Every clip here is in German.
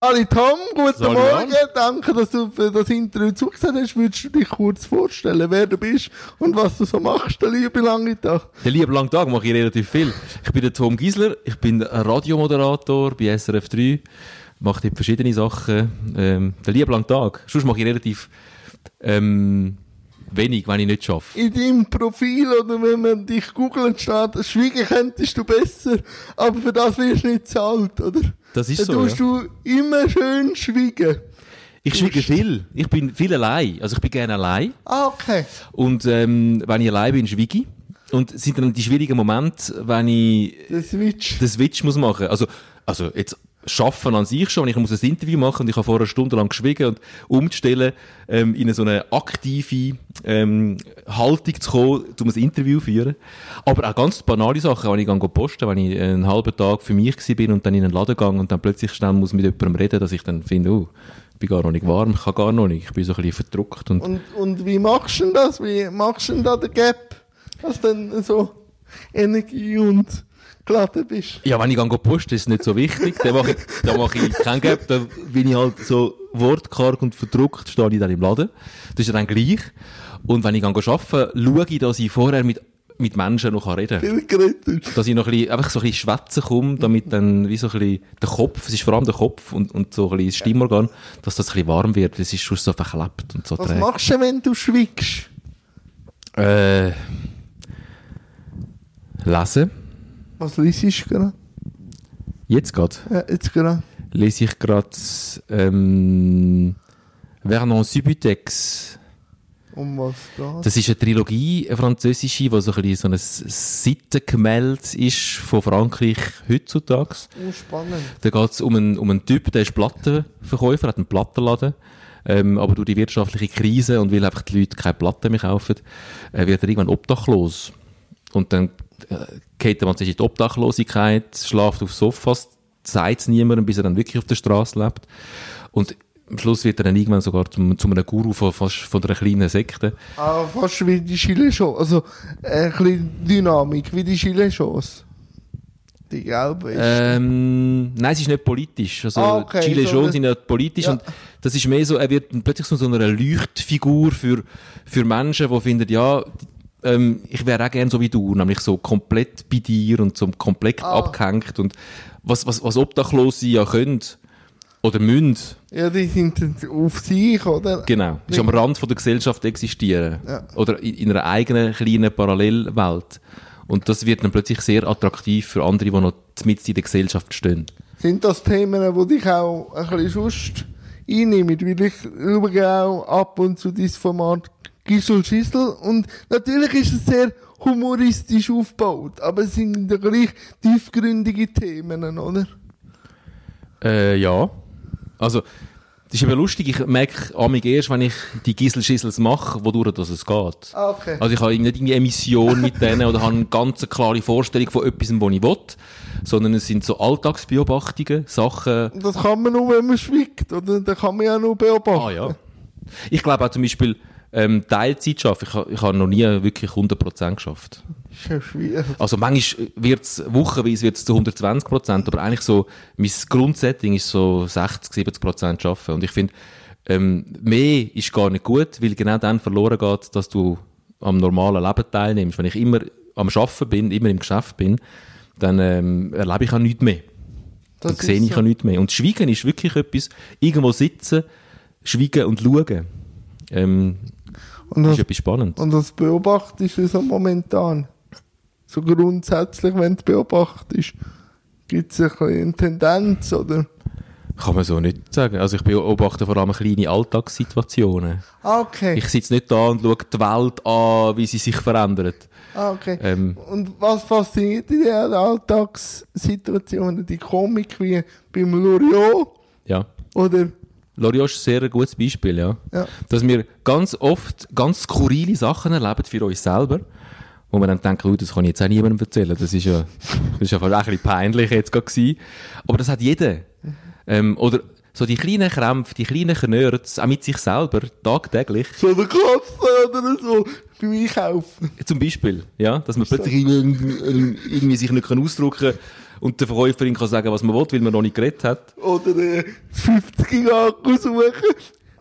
Ali Tom, guten Salut, Morgen. Jan. Danke, dass du für das Interview zugesagt hast. Würdest du dich kurz vorstellen, wer du bist und was du so machst, der liebe lange Tag? Den lieben langen Tag mache ich relativ viel. Ich bin der Tom Giesler, ich bin Radiomoderator bei SRF 3, mache dort verschiedene Sachen. Ähm, den lieben langen Tag. Sonst mache ich relativ ähm, wenig, wenn ich nicht schaffe. In deinem Profil oder wenn man dich googelt, steht, schweigen könntest du besser, aber für das wirst du nicht zahlt, oder? Das ist Dann so, tust ja. du immer schön schweigen. Ich schwiege viel. Ich bin viel allein. Also ich bin gerne allein. Ah, okay. Und ähm, wenn ich allein bin, schwiege ich. Und es sind dann die schwierigen Momente, wenn ich Der Switch. den Switch muss machen. Also, also jetzt schaffen an sich schon, ich muss ein Interview machen und ich habe vorher eine Stunde lang geschwiegen und umzustellen, ähm, in eine so eine aktive ähm, Haltung zu kommen, um ein Interview zu führen. Aber auch ganz banale Sachen, wenn ich gehe posten, wenn ich einen halben Tag für mich bin und dann in einen Laden gehe und dann plötzlich schnell muss mit jemandem reden, dass ich dann finde, oh, ich bin gar noch nicht warm, ich kann gar noch nicht, ich bin so ein bisschen verdruckt und Und, und wie machst du denn das? Wie machst du denn da den Gap? Dass du dann so Energie und geladen bist? Ja, wenn ich gehe posten, ist es nicht so wichtig. Dann mache ich, dann mache ich kein Gap. Dann bin ich halt so wortkarg und verdruckt, stehe ich dann im Laden. Das ist ja dann gleich. Und wenn ich gehe arbeiten, schaue ich, dass ich vorher mit, mit Menschen noch reden kann. Dass ich noch ein bisschen, einfach so ein bisschen schwätzen komme, damit dann wie so ein bisschen der Kopf, es ist vor allem der Kopf und, und so ein bisschen das Stimmorgan, dass das ein bisschen warm wird. Das ist schon so verklebt und so Was träge. machst du, wenn du schweigst? Äh, lesen. Was liest du gerade? Jetzt gerade. Ja, jetzt gerade. lese ich gerade ähm, Vernon Subutex. Um was da? Das ist eine Trilogie, eine französische, die so ein bisschen so ein Seitengemälde ist von Frankreich heutzutage. Oh, spannend. Da geht es um einen, um einen Typ, der ist Plattenverkäufer, hat einen Plattenladen. Ähm, aber durch die wirtschaftliche Krise und weil einfach die Leute keine Platten mehr kaufen, äh, wird er irgendwann obdachlos. Und dann geht man sich in die Obdachlosigkeit, schlaft auf Sofas, sagt es niemandem, bis er dann wirklich auf der Straße lebt. Und am Schluss wird er dann irgendwann sogar zum, zu einem Guru von, fast von einer kleinen Sekte. Ah, fast wie die Chile-Chance. Also, äh, ein bisschen Dynamik, wie die Chile-Chance. Die gelbe ist. Ähm, nein, es ist nicht politisch. Also, Ah, okay, Chile so sind nicht politisch Ja. und das ist mehr so, er wird plötzlich so eine Leuchtfigur für, für Menschen, die finden, ja, ähm, ich wäre auch gern so wie du, nämlich so komplett bei dir und so komplett Ah. abgehängt und was, was, was Obdachlose ja können oder müssen, ja, die sind auf sich, oder? genau, ist am Rand von der Gesellschaft existieren. Ja. Oder in, in einer eigenen kleinen Parallelwelt. Und das wird dann plötzlich sehr attraktiv für andere, die noch mit in der Gesellschaft stehen. Sind das Themen, die dich auch ein bisschen sonst einnehmen? Weil ich schaue auch ab und zu dieses Format Gisel Schissel und natürlich ist es sehr humoristisch aufgebaut, aber es sind ja gleich tiefgründige Themen, oder? Äh, ja. Also, das ist eben lustig, ich merke amig erst, wenn ich die Gisselschissels mache, wodurch das es geht. Ah, okay. Also ich habe nicht irgendwie eine Mission mit denen oder habe eine ganz klare Vorstellung von etwas, was ich will, sondern es sind so Alltagsbeobachtungen, Sachen, Das kann man nur, wenn man schweigt, oder? Da kann man ja nur beobachten. Ah ja. Ich glaube auch zum Beispiel ähm, Teilzeit schaffen. Ich, ich habe noch nie wirklich 100% geschafft. Ist ja schwierig. Also manchmal wird es, wochenweise wird es zu 120%, aber eigentlich so, mein Grundsetting ist so 60, 70% schaffen. Und ich finde, ähm, mehr ist gar nicht gut, weil genau dann verloren geht, dass du am normalen Leben teilnimmst. Wenn ich immer am Arbeiten bin, immer im Geschäft bin, dann ähm, erlebe ich auch nichts mehr. Das dann sehe ich so. auch nichts mehr. Und Schweigen ist wirklich etwas, irgendwo sitzen, schweigen und schauen. Ähm, Und ist das, etwas spannend. und das beobachtest du so momentan? So grundsätzlich, wenn du beobachtest, gibt es eine Tendenz, oder? Kann man so nicht sagen. Also ich beobachte vor allem kleine Alltagssituationen. Ah, okay. Ich sitze nicht da und schaue die Welt an, wie sie sich verändert. ah, okay. Ähm, Und was fasziniert dich in den Alltagssituationen? Die Komik wie beim Loriot? ja. Oder? Loriot ist ein sehr gutes Beispiel, ja. Ja. Dass wir ganz oft ganz skurrile Sachen erleben für uns selber, wo wir dann denken, oh, das kann ich jetzt auch niemandem erzählen. Das ist ja, das ist ja fast auch ein bisschen peinlich jetzt gerade. Aber das hat jeder. Ähm, oder So die kleinen Krämpfe, die kleinen Knörz, auch mit sich selber, tagtäglich. So eine Katze oder so beim Einkaufen. Zum Beispiel, ja, dass man plötzlich irgendwie, irgendwie sich nicht ausdrücken kann und der Verkäuferin kann sagen, was man will, weil man noch nicht geredet hat. Oder äh, 50 Gigaku suchen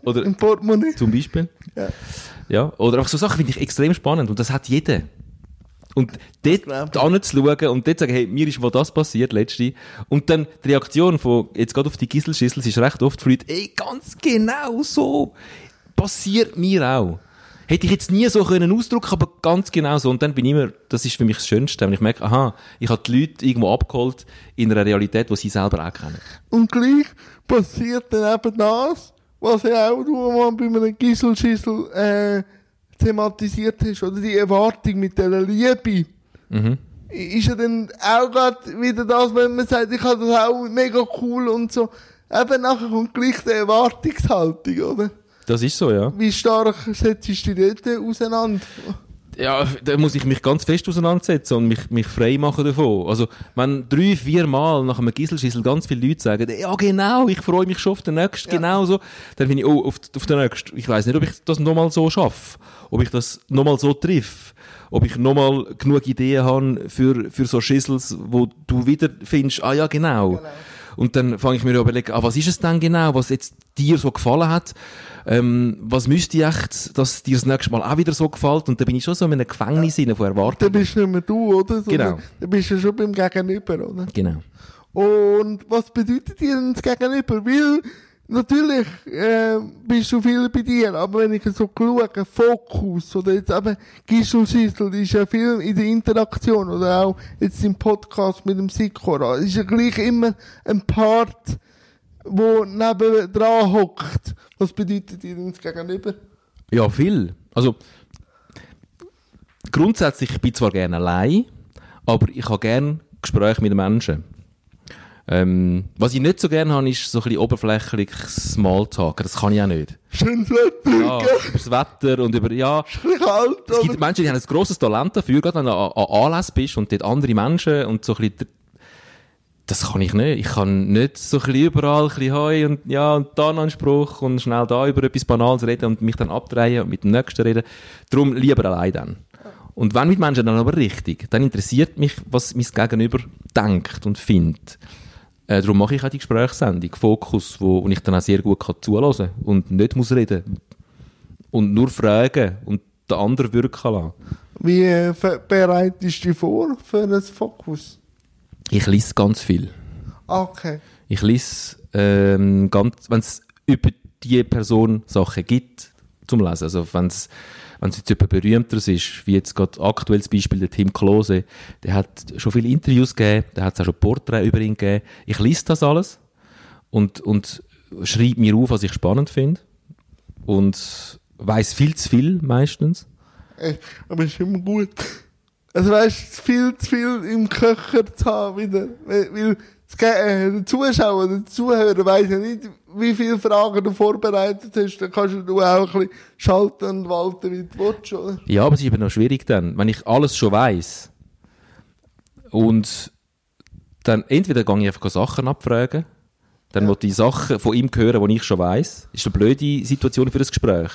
Oder im Portemonnaie. zum Beispiel. Ja. Ja, oder auch so Sachen finde ich extrem spannend und das hat jeder. Und dort anzuschauen und dort sagen, hey, mir ist mal das passiert, letzte. Und dann die Reaktion von, jetzt gerade auf die Gisselschüssel, ist recht oft für Leute, ey, ganz genau so. Passiert mir auch. Hätte ich jetzt nie so können ausdrücken, aber ganz genau so. Und dann bin ich immer, das ist für mich das Schönste, wenn ich merke, aha, ich habe die Leute irgendwo abgeholt in einer Realität, die sie selber auch kennen. Und gleich passiert dann eben das, was ja auch du mal bei einem Gisselschissel äh, thematisiert hast, oder die Erwartung mit dieser Liebe. Mhm. Ist ja dann auch gerade wieder das, wenn man sagt, ich habe das auch mega cool und so. Eben nachher kommt gleich die Erwartungshaltung, oder? Das ist so, ja. Wie stark setzt du dich dort auseinander? Ja, da muss ich mich ganz fest auseinandersetzen und mich, mich frei machen davon. Also, wenn drei, vier Mal nach einem Gisselschissel ganz viele Leute sagen, ja genau, ich freue mich schon auf den nächsten, genau so, dann bin ich, oh, auf, auf den nächsten. Ich weiß nicht, ob ich das nochmal so schaffe, ob ich das nochmal so triff, ob ich nochmal genug Ideen habe für, für so Schissels, wo du wieder findest, ah ja, genau. Und dann fange ich mir überlegen, ah, was ist es denn genau, was jetzt dir so gefallen hat? Ähm, was müsste ich echt, dass dir das nächste Mal auch wieder so gefällt? Und da bin ich schon so in einem Gefängnis ja. von Dann Erwartungen. bist du nicht mehr du, oder? Sondern Genau. Dann bist du schon beim Gegenüber, oder? Genau. Und was bedeutet dir denn das Gegenüber? Weil, natürlich, äh, bist du viel bei dir, aber wenn ich so schaue, Fokus, oder jetzt eben Gischelschissel, ist ja viel in der Interaktion, oder auch jetzt im Podcast mit dem Sikora, ist ja gleich immer ein Part, wo neben dran hockt. Was bedeutet dir das Gegenüber? Ja, viel. Also, grundsätzlich, ich bin zwar gerne allein, aber ich habe gerne Gespräche mit Menschen. Ähm, was ich nicht so gerne habe, ist so ein bisschen oberflächlich Smalltalk. Das kann ich auch nicht. Schönes Wetter, Ja, über das Wetter und über, ja, kalt, es gibt? Menschen, die haben ein grosses Talent dafür, gerade wenn du an, an Anlässen bist und dort andere Menschen und so ein bisschen, das kann ich nicht. Ich kann nicht so ein bisschen überall ein bisschen Heu und ja, und da noch einen Spruch und schnell da über etwas Banales reden und mich dann abdrehen und mit dem Nächsten reden. Darum lieber allein dann. Und wenn mit Menschen dann aber richtig, dann interessiert mich, was mein Gegenüber denkt und findet. Äh, darum mache ich auch die Gesprächssendung, Fokus, wo, wo ich dann auch sehr gut kann zuhören und nicht muss reden. Und nur fragen und den anderen wirken lassen. Wie äh, bereitest du dich vor für einen Fokus? Ich lese ganz viel. Ah, Okay. Ich lese ähm, ganz, wenn es über die Person Sachen gibt zum Lesen. Also wenn es wenn es jetzt jemand berühmteres ist, wie jetzt gerade aktuelles Beispiel der Tim Klose, der hat schon viele Interviews gegeben, der hat auch schon Porträts über ihn gegeben. Ich lese das alles und, und schreibe mir auf, was ich spannend finde und weiß viel zu viel meistens. Ey, aber ist immer gut. Also weißt viel zu viel im Köcher zu haben wieder. Weil, äh, der Zuschauer, der Zuhörer weiss ja nicht, wie viele Fragen du vorbereitet hast. Dann kannst du auch ein bisschen schalten und walten, wie du willst, oder? Ja, aber es ist eben noch schwierig dann, wenn ich alles schon weiß und dann entweder gehe ich einfach Sachen abfragen, dann ja. ich Sachen von ihm hören, die ich schon weiß. ist eine blöde Situation für das Gespräch.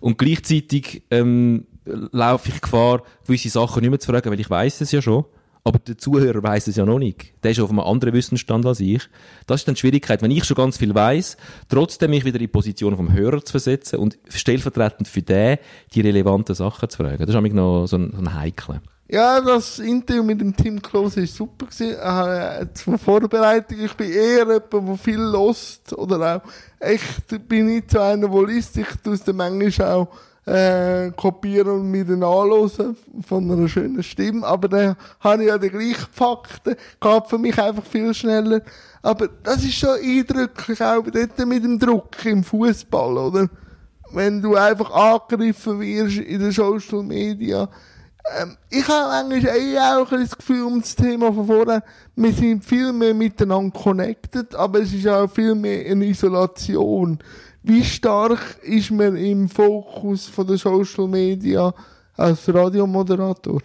Und gleichzeitig ähm, laufe ich Gefahr, gewisse Sachen nicht mehr zu fragen, weil ich weiß es ja schon. Aber der Zuhörer weiß es ja noch nicht. Der ist auf einem anderen Wissensstand als ich. Das ist dann die Schwierigkeit, wenn ich schon ganz viel weiß, trotzdem mich wieder in die Position vom Hörer zu versetzen und stellvertretend für den die relevanten Sachen zu fragen. Das ist nämlich noch so ein, so ein Heikel. Ja, das Interview mit dem Tim Klose war super. Äh, zur Vorbereitung, ich bin eher jemand, der viel lost oder auch echt bin ich zu einer, der liest. Ich tue es dann manchmal auch äh, kopieren und mir dann anhören von einer schönen Stimme. Aber dann habe ich ja die gleichen Fakten. Geht für mich einfach viel schneller. Aber das ist schon eindrücklich, auch dort mit dem Druck im Fußball, oder? Wenn du einfach angegriffen wirst in den Social Media. Ähm, ich habe manchmal eh auch ein das Gefühl um das Thema von vorher, wir sind viel mehr miteinander connected, aber es ist auch viel mehr eine Isolation. Wie stark ist man im Fokus von der Social Media als Radiomoderator?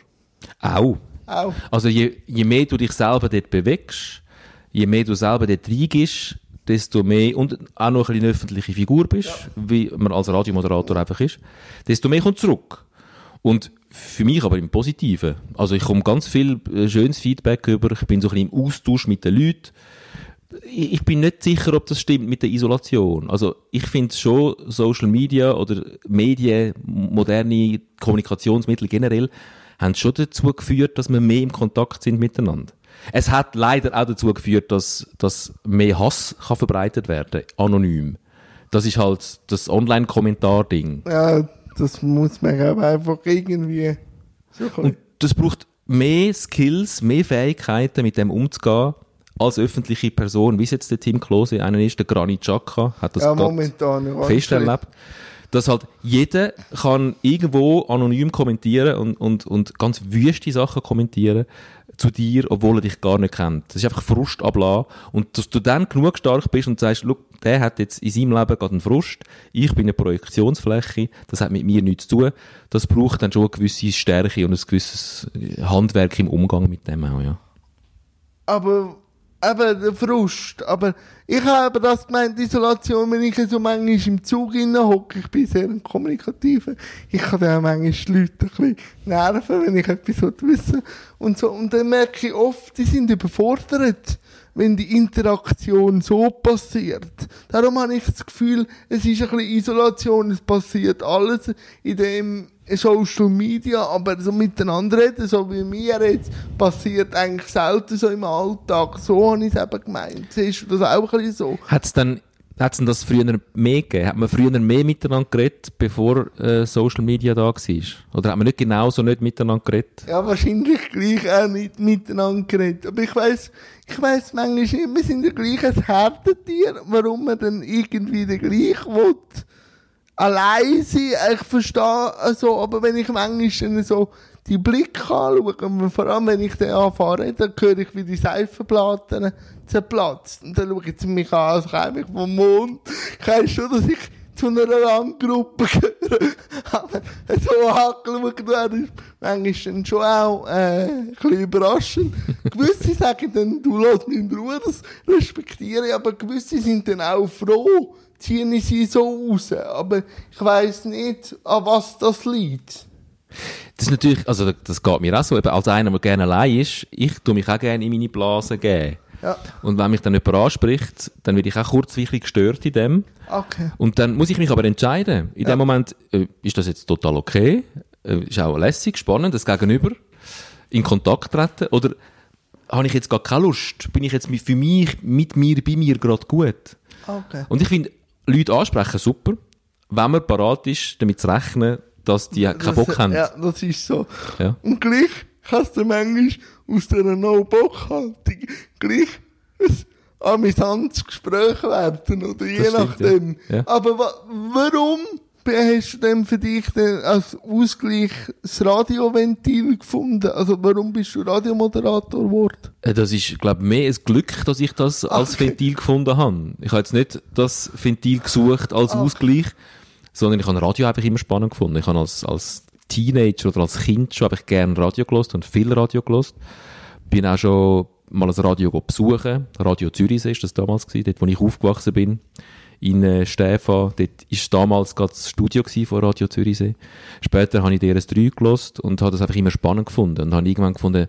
Auch. Auch. Also je, je mehr du dich selber dort bewegst, je mehr du selber dort reingehst, desto mehr, und auch noch ein bisschen eine öffentliche Figur bist, wie man als Radiomoderator einfach ist, desto mehr kommt zurück. Und für mich aber im Positiven. Also ich komme ganz viel äh, schönes Feedback über, ich bin so ein bisschen im Austausch mit den Leuten. Ich bin nicht sicher, ob das stimmt mit der Isolation. Also ich finde schon, Social Media oder Medien, moderne Kommunikationsmittel generell, haben schon dazu geführt, dass wir mehr im Kontakt sind miteinander. Es hat leider auch dazu geführt, dass, dass mehr Hass kann verbreitet werden, anonym. Das ist halt das Online-Kommentar-Ding. Ja, das muss man aber einfach irgendwie Und das braucht mehr Skills, mehr Fähigkeiten, mit dem umzugehen, als öffentliche Person, wie es jetzt der Tim Klose einer ist, der Granit Xhaka, hat das ja, momentan. fest erlebt. Dass halt jeder kann irgendwo anonym kommentieren und, und, und ganz wüste Sachen kommentieren zu dir, obwohl er dich gar nicht kennt. Das ist einfach Frust ablassen. Und dass du dann genug stark bist und sagst, look, der hat jetzt in seinem Leben gerade einen Frust, ich bin eine Projektionsfläche, das hat mit mir nichts zu tun. Das braucht dann schon eine gewisse Stärke und ein gewisses Handwerk im Umgang mit dem auch, ja. aber eben der Frust. Aber ich habe das gemeint, Isolation, wenn ich so manchmal im Zug hocke, ich bin sehr ein Kommunikativer, ich kann dann auch manchmal Leute ein bisschen nerven, wenn ich etwas wissen. Und so, und dann merke ich oft, die sind überfordert, wenn die Interaktion so passiert. Darum habe ich das Gefühl, es ist ein bisschen Isolation, es passiert alles in dem Social Media, aber so miteinander reden, so wie wir jetzt, passiert eigentlich selten so im Alltag. So habe ich es eben gemeint. Siehst du das auch ein bisschen so? Hat es dann Hat's denn das früher mehr gegeben? Hat man früher mehr miteinander geredet, bevor äh, Social Media da war? Oder hat man nicht genauso nicht miteinander geredet? Ja, wahrscheinlich gleich auch nicht miteinander geredet. Aber ich weiss, ich weiss manchmal nicht, wir sind ja gleich ein Herdentier, warum man dann irgendwie den gleich will. Allein sein, ich verstehe, also, aber wenn ich manchmal so die Blicke anschaue, vor allem wenn ich dann anfahre, dann höre ich, wie die Seifenplatten zerplatzt. Und dann schauen sie mich an, als käme ich vom Mond. Ich weiss schon, dass ich zu einer Randgruppe gehöre. Aber so angeschaut werden ist manchmal schon auch äh, ein bisschen überraschend. gewisse sagen dann, du lass mich in Ruhe, das respektiere ich, aber gewisse sind dann auch froh, ziehen sie so raus. Aber ich weiss nicht, an was das liegt. Das ist natürlich, also das geht mir auch so, eben als einer, der gerne allein ist, ich tue mich auch gerne in meine Blase geben. Ja. Und wenn mich dann jemand anspricht, dann werde ich auch kurzweilig gestört in dem. Okay. Und dann muss ich mich aber entscheiden. In dem Moment, äh, ist das jetzt total okay? Äh, ist auch lässig, spannend, das Gegenüber in Kontakt treten? Oder habe ich jetzt gar keine Lust? Bin ich jetzt für mich, mit mir, bei mir gerade gut? Okay. Und ich finde, Leute ansprechen super, wenn man parat ist, damit zu rechnen, dass die keinen Bock haben. Ja, das ist so. Ja. Und gleich kannst du manchmal aus dieser No-Bock-Haltung gleich ein amüsantes Gespräch werden, oder je stimmt, nachdem. ja. Ja. Aber wa warum hast du denn für dich denn als Ausgleich das Radioventil gefunden? Also warum bist du Radiomoderator geworden? Äh, Das ist, glaube ich, mehr ein Glück, dass ich das als Okay. Ventil gefunden habe. Ich habe jetzt nicht das Ventil gesucht als Ausgleich, sondern ich habe Radio einfach immer spannend gefunden. Ich habe als, als Teenager oder als Kind schon einfach gerne Radio gelost und viel Radio gelost. Bin auch schon mal ein Radio besuchen. Radio Zürichsee ist das damals gewesen, dort, wo ich aufgewachsen bin. In äh, Stäfa. Dort ist damals gerade das Studio von Radio Zürichsee. Später habe ich DRS3 gelost und habe das einfach immer spannend gefunden und habe irgendwann gefunden,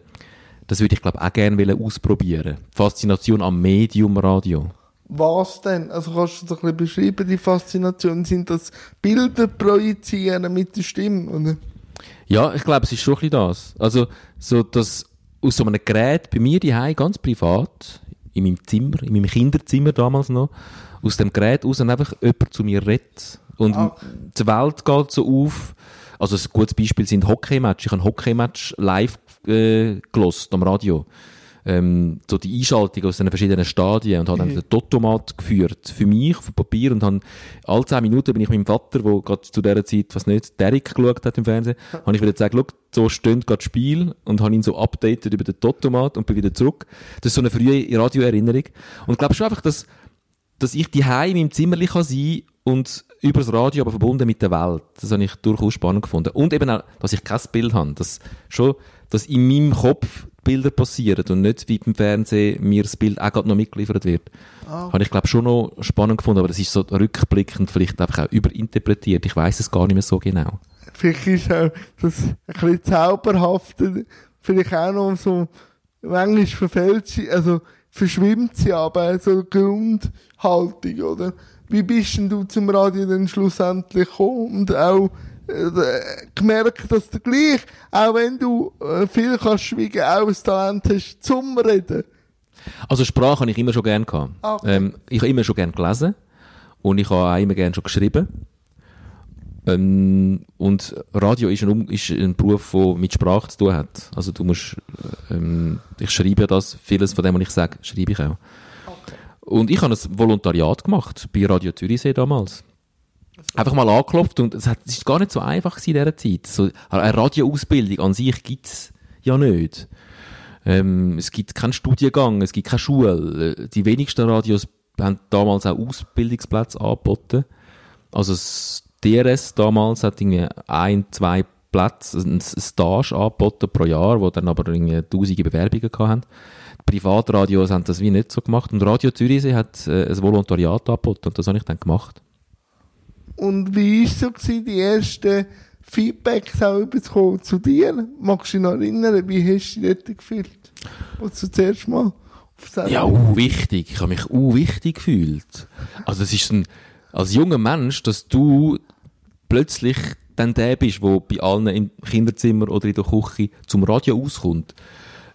das würde ich glaube auch gerne ausprobieren. Die Faszination am Medium Radio. Was denn? Also kannst du das ein bisschen beschreiben, die Faszination? Sind das Bilder projizieren mit der Stimme? Oder? Ja, ich glaube, es ist schon ein bisschen das. Also, so, dass aus so einem Gerät bei mir daheim ganz privat, in meinem Zimmer, in meinem Kinderzimmer damals noch, aus dem Gerät raus einfach jemand zu mir redet. Und Ah. die Welt geht so auf. Also, ein gutes Beispiel sind Hockeymatch. Ich habe Hockeymatch live äh, gelost am Radio. Ähm, so die Einschaltung aus den verschiedenen Stadien und habe dann den Totomat geführt für mich auf dem Papier und habe alle zehn Minuten bin ich mit meinem Vater, der gerade zu dieser Zeit, was nicht, Derek geschaut hat im Fernsehen, habe ich wieder gesagt, so steht gerade das Spiel und habe ihn so updated über den Totomat und bin wieder zurück. Das ist so eine frühe Radioerinnerung. Und ich glaube schon einfach, dass, dass ich die in meinem Zimmerli kann sein und über das Radio aber verbunden mit der Welt. Das habe ich durchaus spannend gefunden. Und eben auch, dass ich kein Bild habe. Dass schon, dass in meinem Kopf Bilder passieren und nicht wie beim Fernsehen mir das Bild auch gerade noch mitgeliefert wird. Ah. Habe ich glaube schon noch spannend gefunden, aber das ist so rückblickend vielleicht einfach auch überinterpretiert. Ich weiß es gar nicht mehr so genau. Vielleicht ist auch das ein bisschen zauberhafte, vielleicht auch noch so, manchmal verfällt sie, also verschwimmt sie aber so Grundhaltung, oder? Wie bist denn du zum Radio dann schlussendlich gekommen und auch gemerkt, dass du gleich, auch wenn du äh, viel kannst schweigen, auch ein Talent hast zum Reden? Also Sprache habe ich immer schon gern gehabt. Okay. Ähm, ich habe immer schon gern gelesen und ich habe auch immer gern schon geschrieben. Ähm, und Radio ist ein, ist ein Beruf, der mit Sprache zu tun hat. Also du musst, ähm, ich schreibe ja das, vieles von dem, was ich sage, schreibe ich auch. Und ich habe ein Volontariat gemacht bei Radio Zürichsee damals. Einfach mal angeklopft und es, es ist gar nicht so einfach in dieser Zeit. So, eine Radioausbildung an sich gibt's ja nicht. Ähm, es gibt keinen Studiengang, es gibt keine Schule. Die wenigsten Radios haben damals auch Ausbildungsplätze angeboten. Also das DRS damals hat irgendwie ein, zwei Plätze, ein Stage angeboten pro Jahr, wo dann aber irgendwie tausende Bewerbungen hatten. Die Privatradios haben das wie nicht so gemacht. Und Radio Zürichsee hat äh, ein Volontariat angeboten und das habe ich dann gemacht. Und wie war so gewesen, die ersten Feedbacks auch bekommen zu dir? Magst du dich noch erinnern, wie hast du dich dort gefühlt? Als du zuerst mal auf Sendung- Ja, uh, wichtig. Ich habe mich uh, wichtig gefühlt. Also das ist ein, als junger Mensch, dass du plötzlich dann der bist, der bei allen im Kinderzimmer oder in der Küche zum Radio auskommt.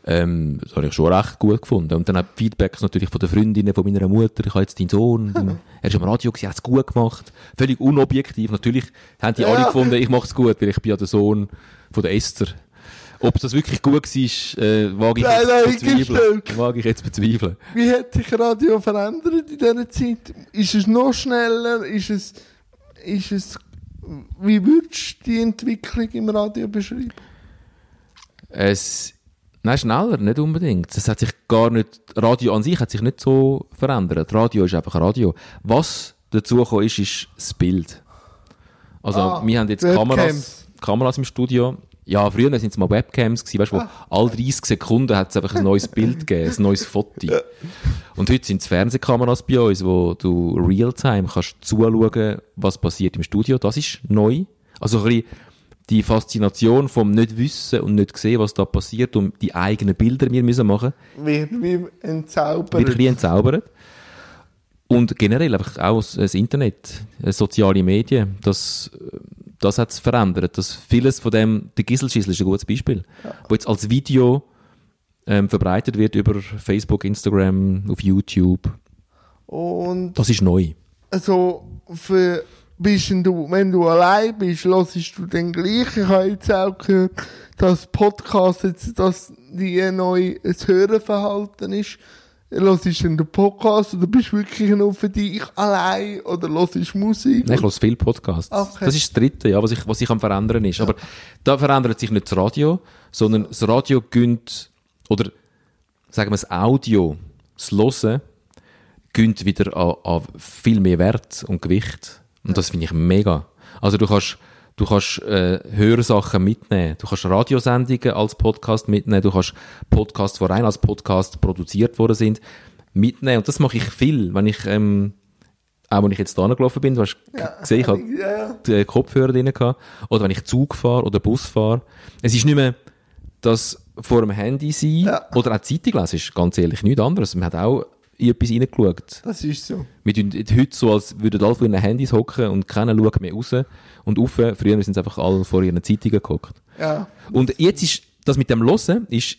Ähm, das habe ich schon recht gut gefunden. Und dann auch Feedbacks natürlich von den Freundinnen von meiner Mutter. Ich habe jetzt deinen Sohn, dein, er ist am Radio gewesen, er hat es gut gemacht. Völlig unobjektiv. Natürlich haben die alle Ja. gefunden, ich mache es gut, weil ich bin ja der Sohn von der Esther. Ob das wirklich gut war, äh, wage ich Nein, jetzt nein, bezweifeln. Wage ich jetzt bezweifeln. Wie hat sich Radio verändert in dieser Zeit? Ist es noch schneller? Ist es, ist es, wie würdest du die Entwicklung im Radio beschreiben? Es, nein, schneller, nicht unbedingt. Es hat sich gar nicht, Radio an sich hat sich nicht so verändert. Radio ist einfach Radio. Was dazu gekommen ist, ist das Bild. Also, Ah, wir haben jetzt Webcams. Kameras, Kameras im Studio. Ja, früher sind es mal Webcams gewesen, weißt du, wo Ah. alle 30 Sekunden hat es einfach ein neues Bild gegeben, ein neues Foto. Und heute sind es Fernsehkameras bei uns, wo du real-time kannst zuschauen, was passiert im Studio. Das ist neu. Also ein bisschen die Faszination vom nicht wissen und nicht sehen, was da passiert und die eigenen Bilder wir müssen machen, Wird wie entzaubert? wird ein bisschen entzaubert. Und generell einfach auch das- Internet, äh, soziale Medien, das, äh, das hat es verändert. Das vieles von dem, der Gisselschissel ist ein gutes Beispiel, wo jetzt als Video ähm, verbreitet wird über Facebook, Instagram, auf YouTube. Und Das ist neu. also, für, bist du, wenn du allein bist, hörst du dann gleich? Ich habe jetzt auch gehört, dass Podcast jetzt das die neue das Hörenverhalten ist. Hörst du den Podcast oder bist du wirklich nur für dich allein oder hörst du Musik? Nein, ich höre viele Podcasts. Okay. Das ist das Dritte, ja, was sich was ich am Verändern ist. Aber da verändert sich nicht das Radio, sondern das Radio gönnt, oder sagen wir das Audio, das Hören, gönnt wieder an, an viel mehr Wert und Gewicht. Und das finde ich mega. Also du kannst, du kannst äh, Hörsachen mitnehmen. Du kannst Radiosendungen als Podcast mitnehmen. Du kannst Podcasts, die rein als Podcast produziert worden sind, mitnehmen. Und das mache ich viel, wenn ich... Ähm, auch wenn ich jetzt da gelaufen bin, du hast g- gesehen, ich habe Ja, ja. die Kopfhörer drin gehabt. Oder wenn ich Zug fahre oder Bus fahre. Es ist nicht mehr das vor dem Handy sein Ja. oder auch Zeitung lesen, ist ganz ehrlich nichts anderes. Man hat auch in etwas reingeschaut. Das ist so. Wir tun heute so, als würden alle vor ihren Handys hocken und keiner schaut mehr raus und rauf. Früher sind sie einfach alle vor ihren Zeitungen gehockt. Ja. Und jetzt ist, das mit dem Hören, ist,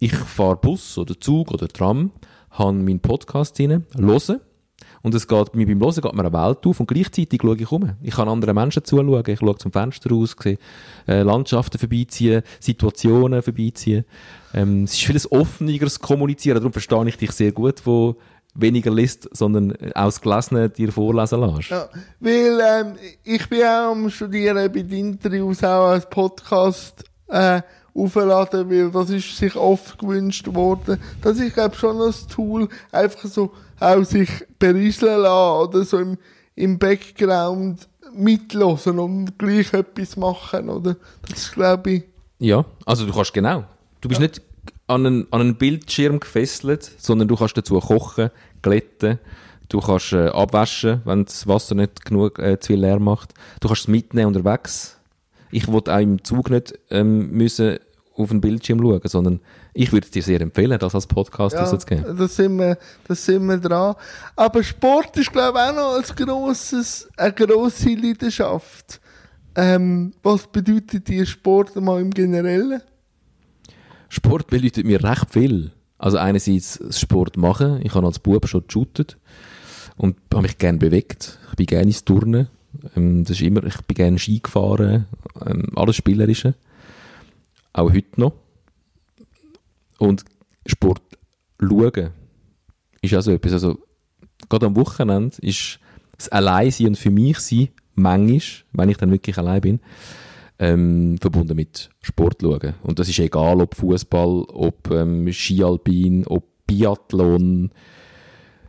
ich fahre Bus oder Zug oder Tram, habe meinen Podcast rein, höre, und es geht, mir beim Hören geht mir eine Welt auf und gleichzeitig schaue ich um. Ich kann anderen Menschen zuschauen, ich schaue zum Fenster raus, sehe äh, Landschaften vorbeiziehen, Situationen vorbeiziehen. Ähm, es ist vieles offeneres Kommunizieren, darum verstehe ich dich sehr gut, wo weniger liest, sondern aus Gelesenen dir vorlesen lässt. Ja, weil ähm, ich bin auch am Studieren bei den Interviews auch als Podcast äh, aufladen, weil das ist sich oft gewünscht worden. Das ist, glaube schon ein Tool, einfach so auch sich berieseln lassen oder so im, im Background mitlosen und gleich etwas machen, oder? Das glaube ich, Ja, also du kannst genau. Du bist nicht an einen, an einen Bildschirm gefesselt, sondern du kannst dazu kochen, glätten, du kannst äh, abwaschen, wenn das Wasser nicht genug äh, zu viel leer macht. Du kannst es mitnehmen unterwegs. Ich wollte auch im Zug nicht ähm, müssen auf den Bildschirm schauen, sondern ich würde es dir sehr empfehlen, das als Podcast Ja, rauszugeben. da sind wir, da sind wir dran. Aber Sport ist, glaube ich, auch noch ein grosses, eine grosse Leidenschaft. Ähm, was bedeutet dir Sport mal im Generellen? Sport bedeutet mir recht viel. Also einerseits Sport machen. Ich habe als Bub schon geshootet und habe mich gerne bewegt. Ich bin gerne ins Turnen. Ähm, das ist immer, ich bin gerne Ski gefahren. Ähm, alles Spielerische. Auch heute noch. Und Sport schauen ist auch so etwas. Also, gerade am Wochenende ist das Alleinsein und für mich sein, manchmal, wenn ich dann wirklich allein bin, ähm, verbunden mit Sport schauen. Und das ist egal, ob Fußball, ob ähm, Skialpin, ob Biathlon.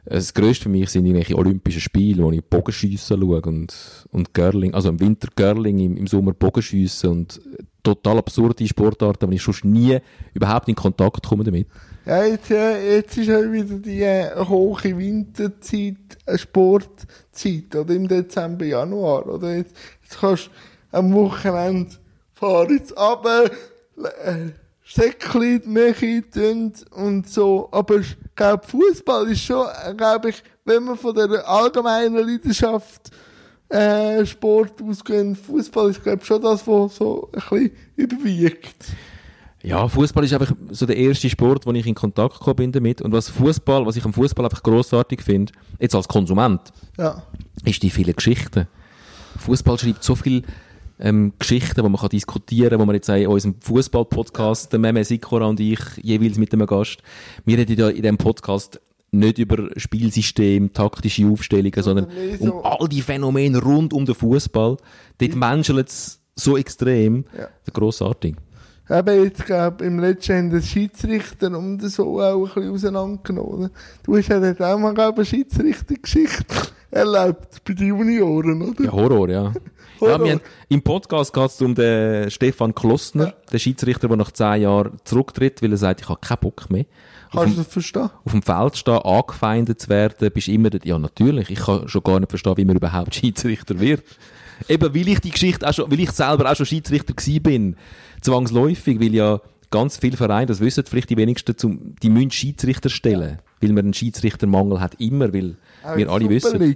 Das Größte für mich sind irgendwelche Olympischen Spiele, wo ich Bogenschiessen schaue und, und Curling, also im Winter Curling, im, im Sommer Bogenschiessen und total absurde Sportarten, aber ich sonst nie überhaupt in Kontakt komme damit. Ja, jetzt, äh, jetzt ist halt wieder die äh, hohe Winterzeit, äh, Sportzeit, oder im Dezember, Januar, oder? Jetzt, jetzt kannst du am Wochenende fahren jetzt runter, äh, Säckchen, Milch und, und so. Aber ich glaube, Fußball ist schon, glaube ich, wenn man von der allgemeinen Leidenschaft äh, Sport ausgehen, Fußball ist, glaube ich, schon das, was so ein bisschen überwiegt. Ja, Fußball ist einfach so der erste Sport, wo ich in Kontakt gekommen bin damit. Und was Fußball, was ich am Fußball einfach großartig finde, jetzt als Konsument, Ja. ist die vielen Geschichten. Fußball schreibt so viel ähm, Geschichten, wo man kann diskutieren kann, wo man jetzt auch in unserem Fußball-Podcast, der Meme Sikora und ich, jeweils mit einem Gast, wir reden ja in diesem Podcast nicht über Spielsystem, taktische Aufstellungen, sondern mehr um so- all die Phänomene rund um den Fußball. Dort menschelt es so extrem. Ja. Grossartig. Eben jetzt, glaub, im letzten haben den Schiedsrichter und so auch ein bisschen auseinandergenommen. Du hast ja dort auch mal, glaub, eine Schiedsrichtergeschichte erlebt bei den Junioren, oder? Ja, Horror, ja. Horror. Ja, haben, Im Podcast geht es um den Stefan Klossner, den Schiedsrichter, der nach zehn Jahren zurücktritt, weil er sagt, ich habe keinen Bock mehr. Kannst du das verstehen? auf dem Feld stehen, angefeindet zu werden, bist immer, ja natürlich, ich kann schon gar nicht verstehen, wie man überhaupt Schiedsrichter wird. Eben, weil ich die Geschichte auch schon, weil ich selber auch schon Schiedsrichter gewesen bin. Zwangsläufig, weil ja ganz viele Vereine, das wissen vielleicht die wenigsten, zum, die müssen Schiedsrichter stellen. Weil man einen Schiedsrichtermangel hat, immer, weil Auch wir alle wissen.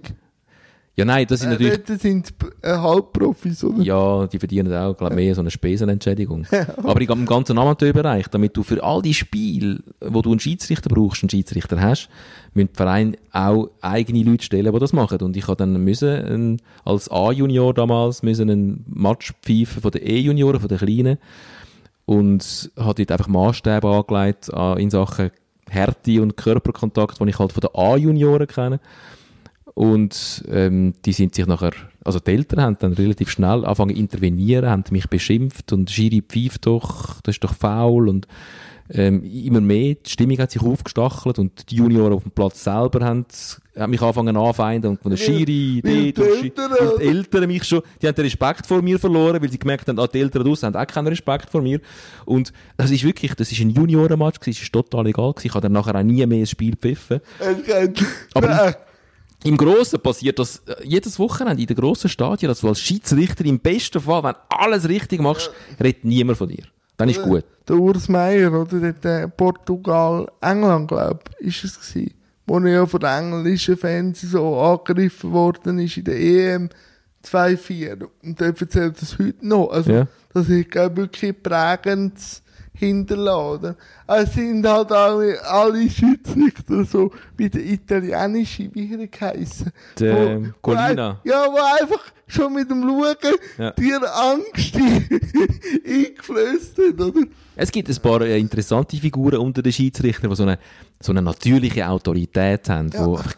Ja, nein, das sind Äh, natürlich, dort sind äh, Halbprofis, oder? ja, die verdienen auch, glaub, mehr so eine Spesenentschädigung. Aber im ganzen Amateurbereich, damit du für all die Spiele, wo du einen Schiedsrichter brauchst, einen Schiedsrichter hast, müssen die Vereine auch eigene Leute stellen, die das machen. Und ich habe dann müssen, als A-Junior damals, müssen einen Match pfeifen von den E-Junioren, von den Kleinen. Und habe dort einfach Maßstäbe angelegt an- in Sachen Härte und Körperkontakt, die ich halt von den A-Junioren kenne. Und ähm, die sind sich nachher, also die Eltern haben dann relativ schnell angefangen zu intervenieren, haben mich beschimpft und Schiri pfeift doch, das ist doch faul und ähm, immer mehr, die Stimmung hat sich aufgestachelt und die Junioren auf dem Platz selber haben, haben mich angefangen anfeinden und von der Schiri, weil und die Schi- Eltern, die Eltern mich schon, die haben den Respekt vor mir verloren, weil sie gemerkt haben, ah, die Eltern draussen haben auch keinen Respekt vor mir. Und das ist wirklich, das ist ein Juniorenmatch gewesen, es ist total egal gewesen. Ich habe dann nachher auch nie mehr ein Spiel gepfiffen. Aber-. Im Grossen passiert das äh, jedes Wochenende in den grossen Stadien, dass du als Schiedsrichter im besten Fall, wenn du alles richtig machst, redet niemand von dir. Dann ist gut. Der Urs Meier, oder? Dort, äh, Portugal, England, glaub ich, ist es gewesen. Wo er ja von den englischen Fans so angegriffen worden ist in der EM 2-4. Und der erzählt das heute noch. Also, Ja. das ist, glaub ich, wirklich prägend hinterlassen. Es sind halt alle, alle Schiedsrichter so wie der italienische, wie er geheissen. Der, Wo- ähm, wo Colina. ein- Ja, wo einfach schon mit dem Schauen Ja. dir Angst eingeflößt hat, oder? Es gibt ein paar äh, interessante Figuren unter den Schiedsrichtern, die so eine, so eine natürliche Autorität haben. Wo, einfach-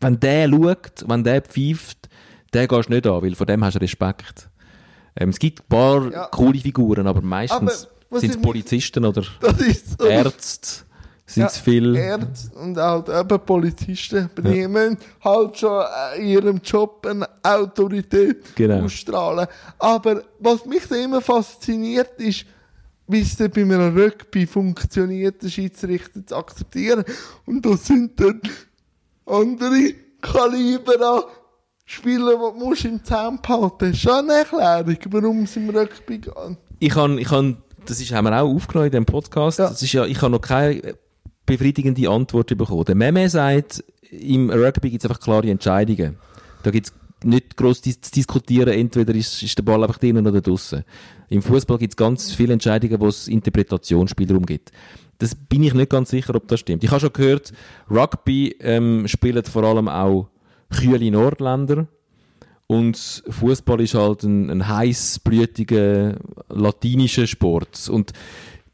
wenn der schaut, wenn der pfeift, der gehst du nicht an, weil von dem hast du Respekt. Ähm, es gibt ein paar Ja. coole Figuren, aber meistens Aber sind es Polizisten oder Das so. Ärzte, sind es viel. Ärzte und halt eben Polizisten benehmen halt schon in ihrem Job eine Autorität Genau. ausstrahlen. Aber was mich da immer fasziniert ist, wie es dann bei einem Rugby funktioniert, den Schiedsrichter zu akzeptieren. Und da sind dann andere Kaliber an Spieler, die du musst im Zaum behalten musst. Schon eine Erklärung, warum es im Rugby geht. Ich kann, ich kann, das ist, haben wir auch aufgenommen in diesem Podcast. Ja. Das ist ja, ich habe noch keine befriedigende Antwort bekommen. Der Meme sagt, im Rugby gibt es einfach klare Entscheidungen. Da gibt es nicht gross dis zu diskutieren, entweder ist, ist der Ball einfach drinnen oder draussen. Im Fußball gibt es ganz viele Entscheidungen, wo es Interpretationsspielraum gibt. Das bin ich nicht ganz sicher, ob das stimmt. Ich habe schon gehört, Rugby ähm, spielen vor allem auch kühle Nordländer. Und Fußball ist halt ein, ein heißblütiger latinischer Sport. Und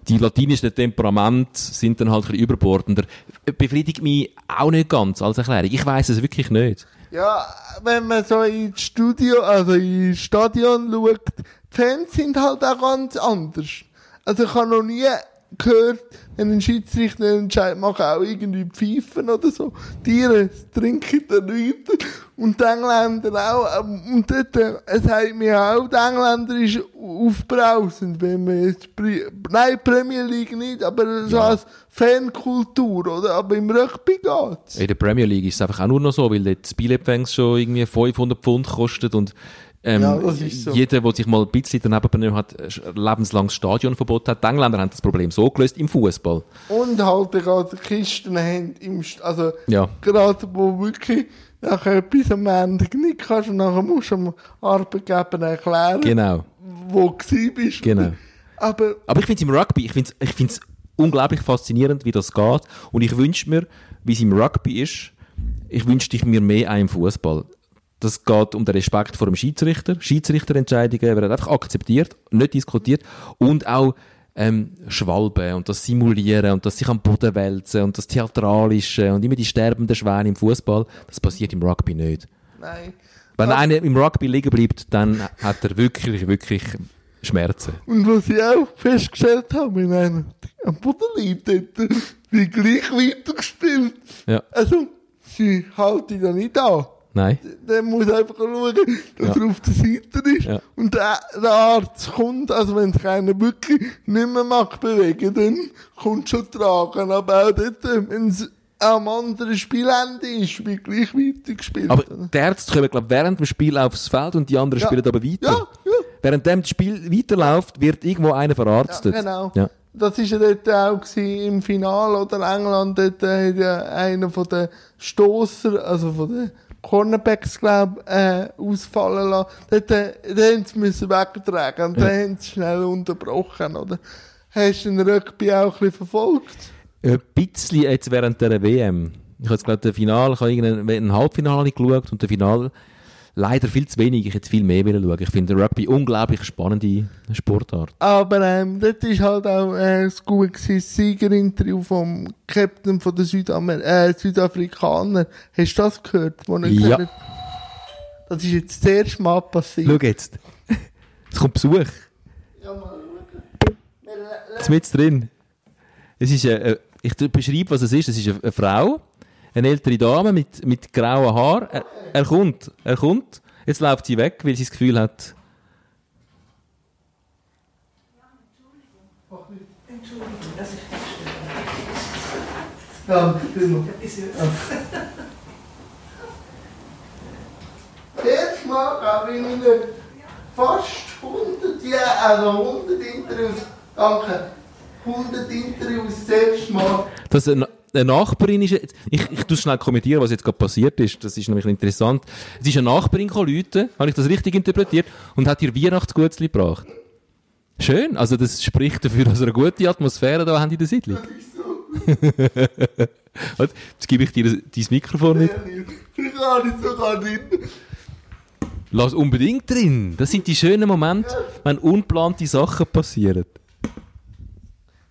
die latinischen Temperamente sind dann halt ein bisschen überbordender. Befriedigt mich auch nicht ganz als Erklärung. Ich weiß es wirklich nicht. Ja, wenn man so ins Studio, also ins Stadion schaut, die Fans sind halt auch ganz anders. Also ich habe noch nie gehört, wenn ein Schiedsrichter einen Entscheid macht, auch irgendwie pfeifen oder so. Tiere trinken dann nicht. Und die Engländer auch. Ähm, Und dort, äh, es sagt mir auch, die Engländer ist aufbrausend, wenn man jetzt, nein, Premier League nicht, aber so Ja. als Fankultur, oder? Aber im Rugby geht's. In der Premier League ist es einfach auch nur noch so, weil dort das Billett schon irgendwie 500 Pfund kostet und ähm, Ja, so. jeder, der sich mal ein bisschen daneben benommen hat, ein lebenslanges Stadionverbot hat. Die Engländer haben das Problem so gelöst im Fußball. Und halt gerade Kisten haben im, St- also, Ja. gerade wo wirklich nachher etwas am Ende nicht kannst und nachher musst du dem Arbeitgeber erklären, Genau. wo du bist. Genau. Aber, Aber ich finde es im Rugby, ich finde es ich find's unglaublich faszinierend, wie das geht. Und ich wünsche mir, wie es im Rugby ist, ich wünschte ich mir mehr auch im Fußball. Das geht um den Respekt vor dem Schiedsrichter. Schiedsrichterentscheidungen werden einfach akzeptiert, nicht diskutiert. Und auch ähm, Schwalben und das Simulieren und das sich am Boden wälzen und das Theatralische und immer die sterbenden Schwäne im Fußball. Das passiert im Rugby nicht. nein. Wenn Aber- einer im Rugby liegen bleibt, dann hat er wirklich, wirklich Schmerzen. Und was ich auch festgestellt habe, wenn einer am Boden liegt, hat er gleich weitergespielt. Ja. Also, sie halten da nicht an. Nein. Der muss einfach schauen, dass Ja. er auf der Seite ist. Ja. Und der, der Arzt kommt, also wenn sich einer wirklich nicht mehr mag bewegen, dann kommt schon tragen. Aber auch dort, wenn es am anderen Spielende ist, wird gleich weitergespielt. Aber die Ärzte kommen, glaube während dem Spiel aufs Feld und die anderen Ja. spielen aber weiter. Ja, ja. Während das Spiel weiterläuft, wird irgendwo einer verarztet. Ja, genau. Ja. Das war ja dort auch im Finale oder England, dort hat ja einer von den Stosser, also von den Cornerbacks, glaube äh, ausfallen lassen. Dort, äh, haben sie müssen wegtragen und Ja. dann haben sie schnell unterbrochen, oder? Hast du den Rugby auch ein bisschen verfolgt? Ein bisschen jetzt während der WM. Ich habe jetzt glaube, das Finale, ich habe ein Halbfinale geschaut und das Finale leider viel zu wenig. Ich hätte viel mehr schauen. Ich finde Rugby unglaublich spannende Sportart. Aber ähm, dort ist halt auch äh, das gute das Siegerinterview vom Captain von der Südamer äh, Südafrikaner. Hast du das gehört? Wo Ja. hat, Das ist jetzt das erste Mal passiert. Schau jetzt. Es kommt Besuch. Ja, mal Jetzt mit drin. Es ist eine, ich beschreibe, was es ist. Es ist eine Frau, eine ältere Dame mit, mit grauen Haaren. Er, er kommt, er kommt. Jetzt läuft sie weg, weil sie das Gefühl hat, Danke vielmals. Jetzt Mal habe ich Ihnen fast 100 Jahre, also 100 Interviews, danke, 100 Interviews das erste Mal. dass eine, Nachbarin ist. Ich, ich tue schnell kommentieren, was jetzt gerade passiert ist. Das ist nämlich interessant. Es ist eine Nachbarin gekommen, habe ich das richtig interpretiert, und hat ihr Weihnachtsgutzli gebracht. Schön, also das spricht dafür, dass wir eine gute Atmosphäre da haben in der Siedlung. Warte, Jetzt gebe ich dir dein Mikrofon mit. Ich kann nicht sogar nicht. Lass unbedingt drin. Das sind die schönen Momente, wenn unplante Sachen passieren.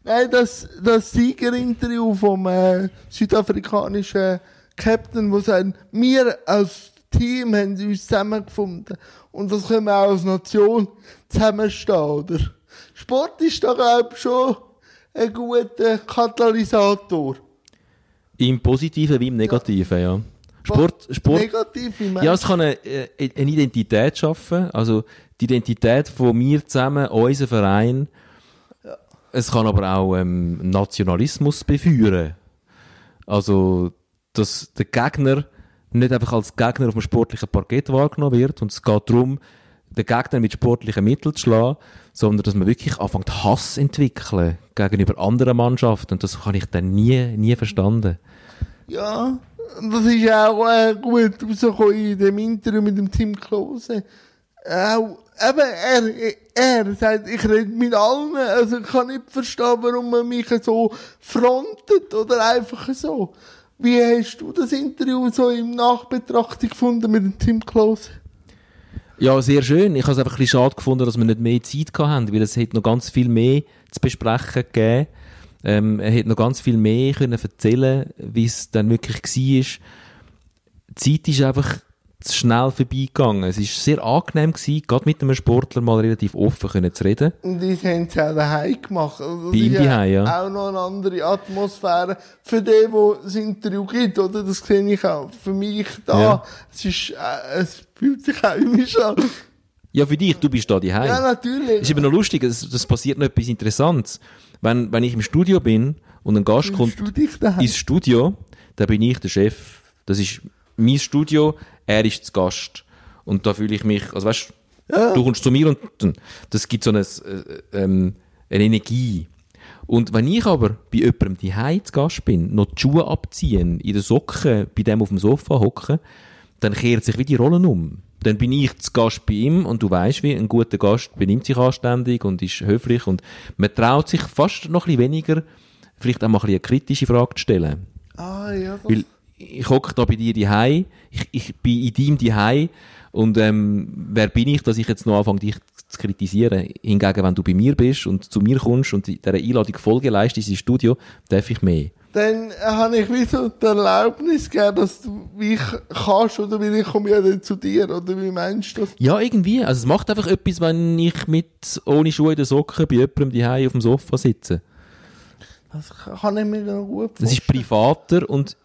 Nein, das, das Siegerinterview vom äh, südafrikanischen Captain, wo sagt, wir als Team haben uns zusammengefunden und das können wir auch als Nation zusammenstehen, oder? Sport ist da, glaube ich, schon ein guter Katalysator. Im Positiven wie im Negativen, ja. Sport, Sport, Negativ, ich meine. Ja, es kann eine, äh, eine Identität schaffen. Also die Identität von mir zusammen, unser Verein. Es kann aber auch ähm, Nationalismus beführen. Also, dass der Gegner nicht einfach als Gegner auf dem sportlichen Parkett wahrgenommen wird und es geht darum, den Gegner mit sportlichen Mitteln zu schlagen, sondern dass man wirklich anfängt Hass zu entwickeln gegenüber anderen Mannschaften und das habe ich dann nie, nie verstanden. Ja, das ist auch äh, gut rausgekommen in dem Interview mit dem Tim Klose. Auch, eben, er, er sagt, ich rede mit allen, also ich kann nicht verstehen, warum man mich so frontet oder einfach so. Wie hast du das Interview so im Nachbetrachtung gefunden mit dem Tim Klose? Ja, sehr schön. Ich habe es einfach ein bisschen schade gefunden, dass wir nicht mehr Zeit hatten, weil es hätte noch ganz viel mehr zu besprechen gegeben. Ähm, er hätte noch ganz viel mehr können erzählen wie es dann wirklich war. Die Zeit ist einfach schnell vorbeigegangen. Es war sehr angenehm, gewesen, gerade mit einem Sportler mal relativ offen können zu reden. Und das haben sie auch daheim gemacht. Also Bei ihm daheim, ja. Auch noch eine andere Atmosphäre für den, der das Interview gibt, oder? Das sehe ich auch. Für mich da, Ja. es ist, äh, es fühlt sich heimisch an. Ja, für dich, du bist da daheim. Ja, natürlich. ist eben noch lustig, es, das passiert noch etwas Interessantes. Wenn, wenn ich im Studio bin und ein Gast kommt ins Studio, dann bin ich der Chef. Das ist mein Studio, er ist zu Gast. Und da fühle ich mich, also weißt du, kommst zu mir und dann- das gibt so eine, äh, ähm, eine Energie. Und wenn ich aber bei jemandem die zu Gast bin, noch die Schuhe abziehen, in den Socken bei dem auf dem Sofa hocken, dann kehrt sich wie die Rollen um. Dann bin ich zu Gast bei ihm und du weißt wie, ein guter Gast benimmt sich anständig und ist höflich und man traut sich fast noch ein bisschen weniger, vielleicht auch mal ein bisschen eine kritische Frage zu stellen. ah, ja, Weil ich hocke da bei dir die ich, ich bin in deinem die und ähm, wer bin ich, dass ich jetzt noch anfange, dich zu kritisieren? Hingegen, wenn du bei mir bist und zu mir kommst und dieser Einladung Folge leistest ins Studio, darf ich mehr. dann habe ich wie so die Erlaubnis gegeben, dass du mich kannst, oder wie ich komme ja dann zu dir, oder wie meinst du das? Ja, irgendwie. Also es macht einfach etwas, wenn ich mit ohne Schuhe in den Socken bei jemandem die auf dem Sofa sitze. Das kann ich mir noch gut Das ist vorstellen. privater und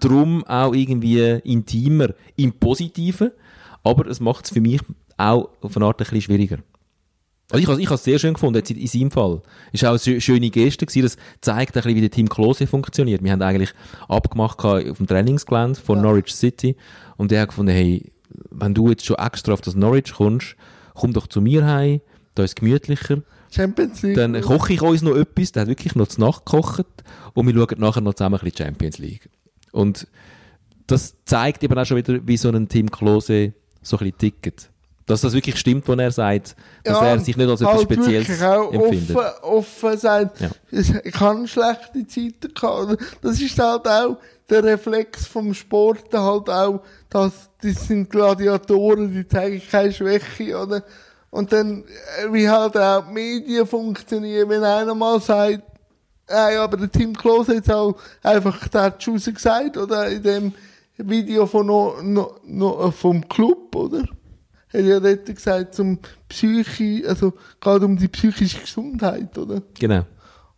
darum auch irgendwie intimer im Positiven, aber es macht es für mich auch auf eine Art ein bisschen schwieriger. Also ich habe ich habe es sehr schön gefunden, jetzt in, in seinem Fall. Es war auch eine schö- schöne Geste, gewesen, das zeigt ein bisschen, wie der Team Klose funktioniert. Wir haben eigentlich abgemacht auf dem Trainingsgelände von Norwich City und der hat gefunden, hey, wenn du jetzt schon extra auf das Norwich kommst, komm doch zu mir heim, da ist es gemütlicher. Champions League. Dann koche ich uns noch etwas, der hat wirklich noch zu Nacht gekocht und wir schauen nachher noch zusammen ein bisschen Champions League. Und das zeigt eben auch schon wieder, wie so ein Team Klose so ein bisschen tickt. Dass das wirklich stimmt, was er sagt, dass er sich nicht als etwas halt Spezielles auch empfindet. Offen, offen sagt, Ja. ich habe schlechte Zeiten gehabt. Das ist halt auch der Reflex vom Sport halt auch, dass das sind Gladiatoren, die zeigen keine Schwäche, oder? Und dann, äh, wie halt auch die Medien funktionieren, wenn einer mal sagt, Nein, aber der Tim Klose hat jetzt auch einfach, der schon gesagt, oder? In dem Video von no, no, no, vom Club, oder? Hat ja dort gesagt, zum Psyche, also, gerade um die psychische Gesundheit, oder? Genau.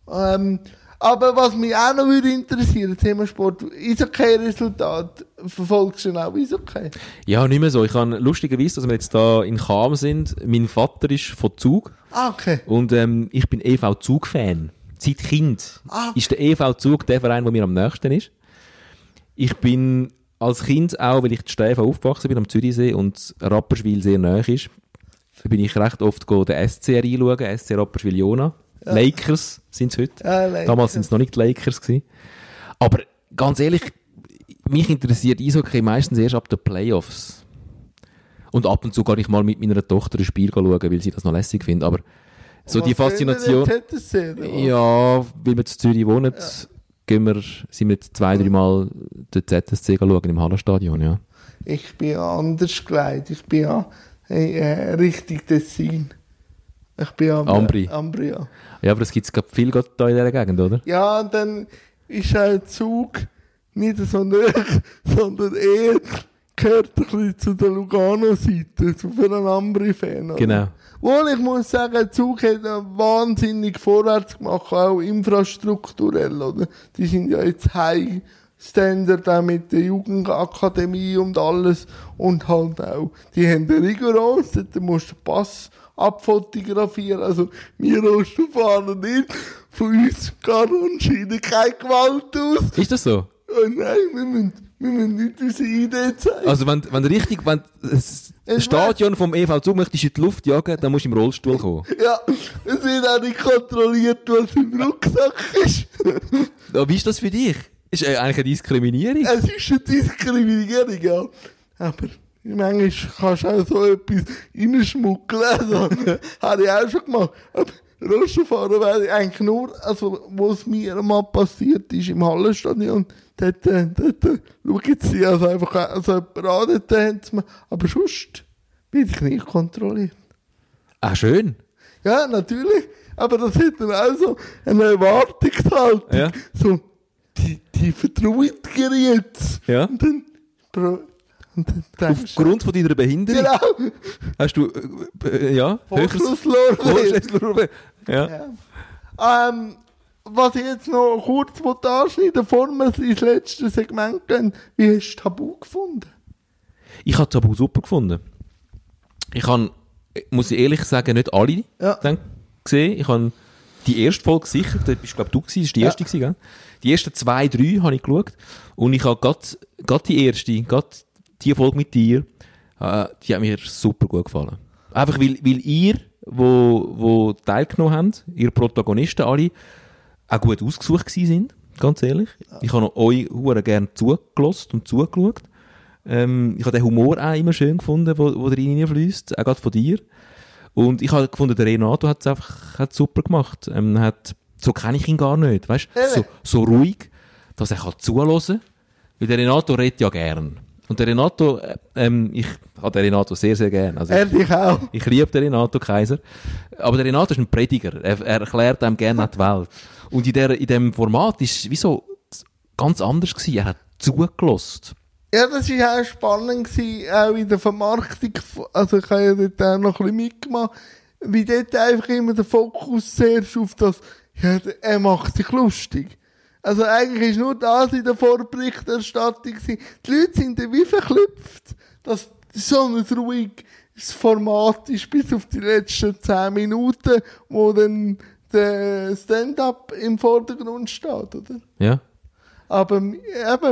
Ähm, aber was mich auch noch würde interessieren, Thema Sport, Eishockey-Resultat, verfolgst du auch Eishockey? Ja, nicht mehr so. Ich habe lustigerweise, dass wir jetzt da in Cham sind, mein Vater ist von Zug Ah, okay. und ähm, ich bin EV Zug-Fan. Seit Kind Ah. ist der EV Zug der Verein, der mir am nächsten ist. Ich bin als Kind auch, weil ich in Steifen aufgewachsen bin, am Zürichsee und Rapperswil sehr nahe ist, bin ich recht oft go den SCR einschauen, SC Rapperswil-Jona. Lakers sind es heute. Ja, Lakers. Damals sind es noch nicht die Lakers gewesen. Aber ganz ehrlich, mich interessiert Eishockey meistens erst ab den Playoffs. Und ab und zu gar nicht mal mit meiner Tochter ein Spiel schauen, weil sie das noch lässig findet. Aber so die Was wir Faszination. Ja, weil wir zu Zürich wohnen, gehen wir, sind wir zwei, drei Mal den ZSC schauen im Hallenstadion, ja. Ich bin ja anders geleitet. Ich bin ja hey, äh, richtig Tessin. Ich bin ja Ambri. Ambri, ja. Ja, aber es gibt viel gerade da in dieser Gegend, oder? Ja, und dann ist ein Zug nicht so nah, sondern eher gehört ein bisschen zu der Lugano-Seite, für einen Ambri-Fan. Genau. Wohl, ich muss sagen, der Zug hat wahnsinnig vorwärts gemacht, auch infrastrukturell, oder? Die sind ja jetzt heim Standard auch mit der Jugendakademie und alles. Und halt auch, die haben den rigoros, da musst du den Pass abfotografieren. Also, wir fahren nicht. Von uns geht anscheinend keine Gewalt aus. Ist das so? Oh nein, wir müssen, wir müssen nicht unsere Idee zeigen. Also wenn, wenn richtig, wenn das Es Stadion vom EV Zug möchtest in die Luft jagen, dann musst du im Rollstuhl kommen. Ja, es wird auch nicht kontrolliert, was im Rucksack ist. Aber wie ist das für dich? Ist äh, eigentlich eine Diskriminierung? Es ist eine Diskriminierung, ja. Aber manchmal kannst du auch so etwas reinschmuggeln. Also, habe ich auch schon gemacht. Aber Rollstuhlfahren wäre ich eigentlich nur, also, wo es mir mal passiert ist, im Hallenstadion. Dort, dort, schauen sie also einfach also an, dort haben sie aber sonst werde ich nicht kontrolliert. Ah, schön. Ja, natürlich. Aber das hat dann auch so eine Erwartungshaltung. Ja. So, die, die vertrauen dir jetzt. Ja. Und dann, und dann Aufgrund von deiner Behinderung genau, hast du, äh, äh, ja. Vorschlusslorbeer. Ja. Ja. Ähm, was ich jetzt noch kurz anschneiden, bevor wir ins letzte Segment gehen, wie hast du Tabu gefunden? Ich habe Tabu super gefunden. Ich habe, muss ich ehrlich sagen, nicht alle Ja. dann gesehen. Ich habe die erste Folge sicher, da bist glaube du gewesen, das war die Ja. erste, gewesen, gell? Die ersten zwei, drei habe ich geschaut. Und ich habe gerade die erste, gerade die Folge mit dir, äh, die hat mir super gut gefallen. Einfach weil, weil ihr, wo, wo teilgenommen habt, ihr Protagonisten alle, auch gut ausgesucht gewesen sind, ganz ehrlich. Ich habe euch hure gerne zugelassen und zugeschaut. Ähm, ich habe den Humor auch immer schön gefunden, wo, wo der reinfließt, auch gerade von dir. Und ich habe gefunden, der Renato hat es einfach super gemacht. Ähm, hat, so kenne ich ihn gar nicht, weißt Ehrlich? so, so ruhig, dass er kann zuhören Weil der Renato redet ja gern. Und der Renato, äh, ähm, ich habe den Renato sehr, sehr gern. Also Er dich auch. ich liebe den Renato Kaiser. Aber der Renato ist ein Prediger. Er, er erklärt einem gerne die Welt. Und in, der, in dem Format ist wieso ganz anders gewesen. Er hat zugelost. Ja, das war auch spannend, gewesen, auch in der Vermarktung. Also, ich habe ja dort auch noch ein bisschen mitgemacht, wie dort einfach immer der Fokus sehr auf das, ja, er macht sich lustig. Also, eigentlich ist nur das in der Vorberichterstattung gewesen. Die Leute sind dann wie verklüpft, dass so ein ruhiges Format ist, bis auf die letzten 10 Minuten, wo dann der Stand-up im Vordergrund steht, oder? Ja. Aber eben,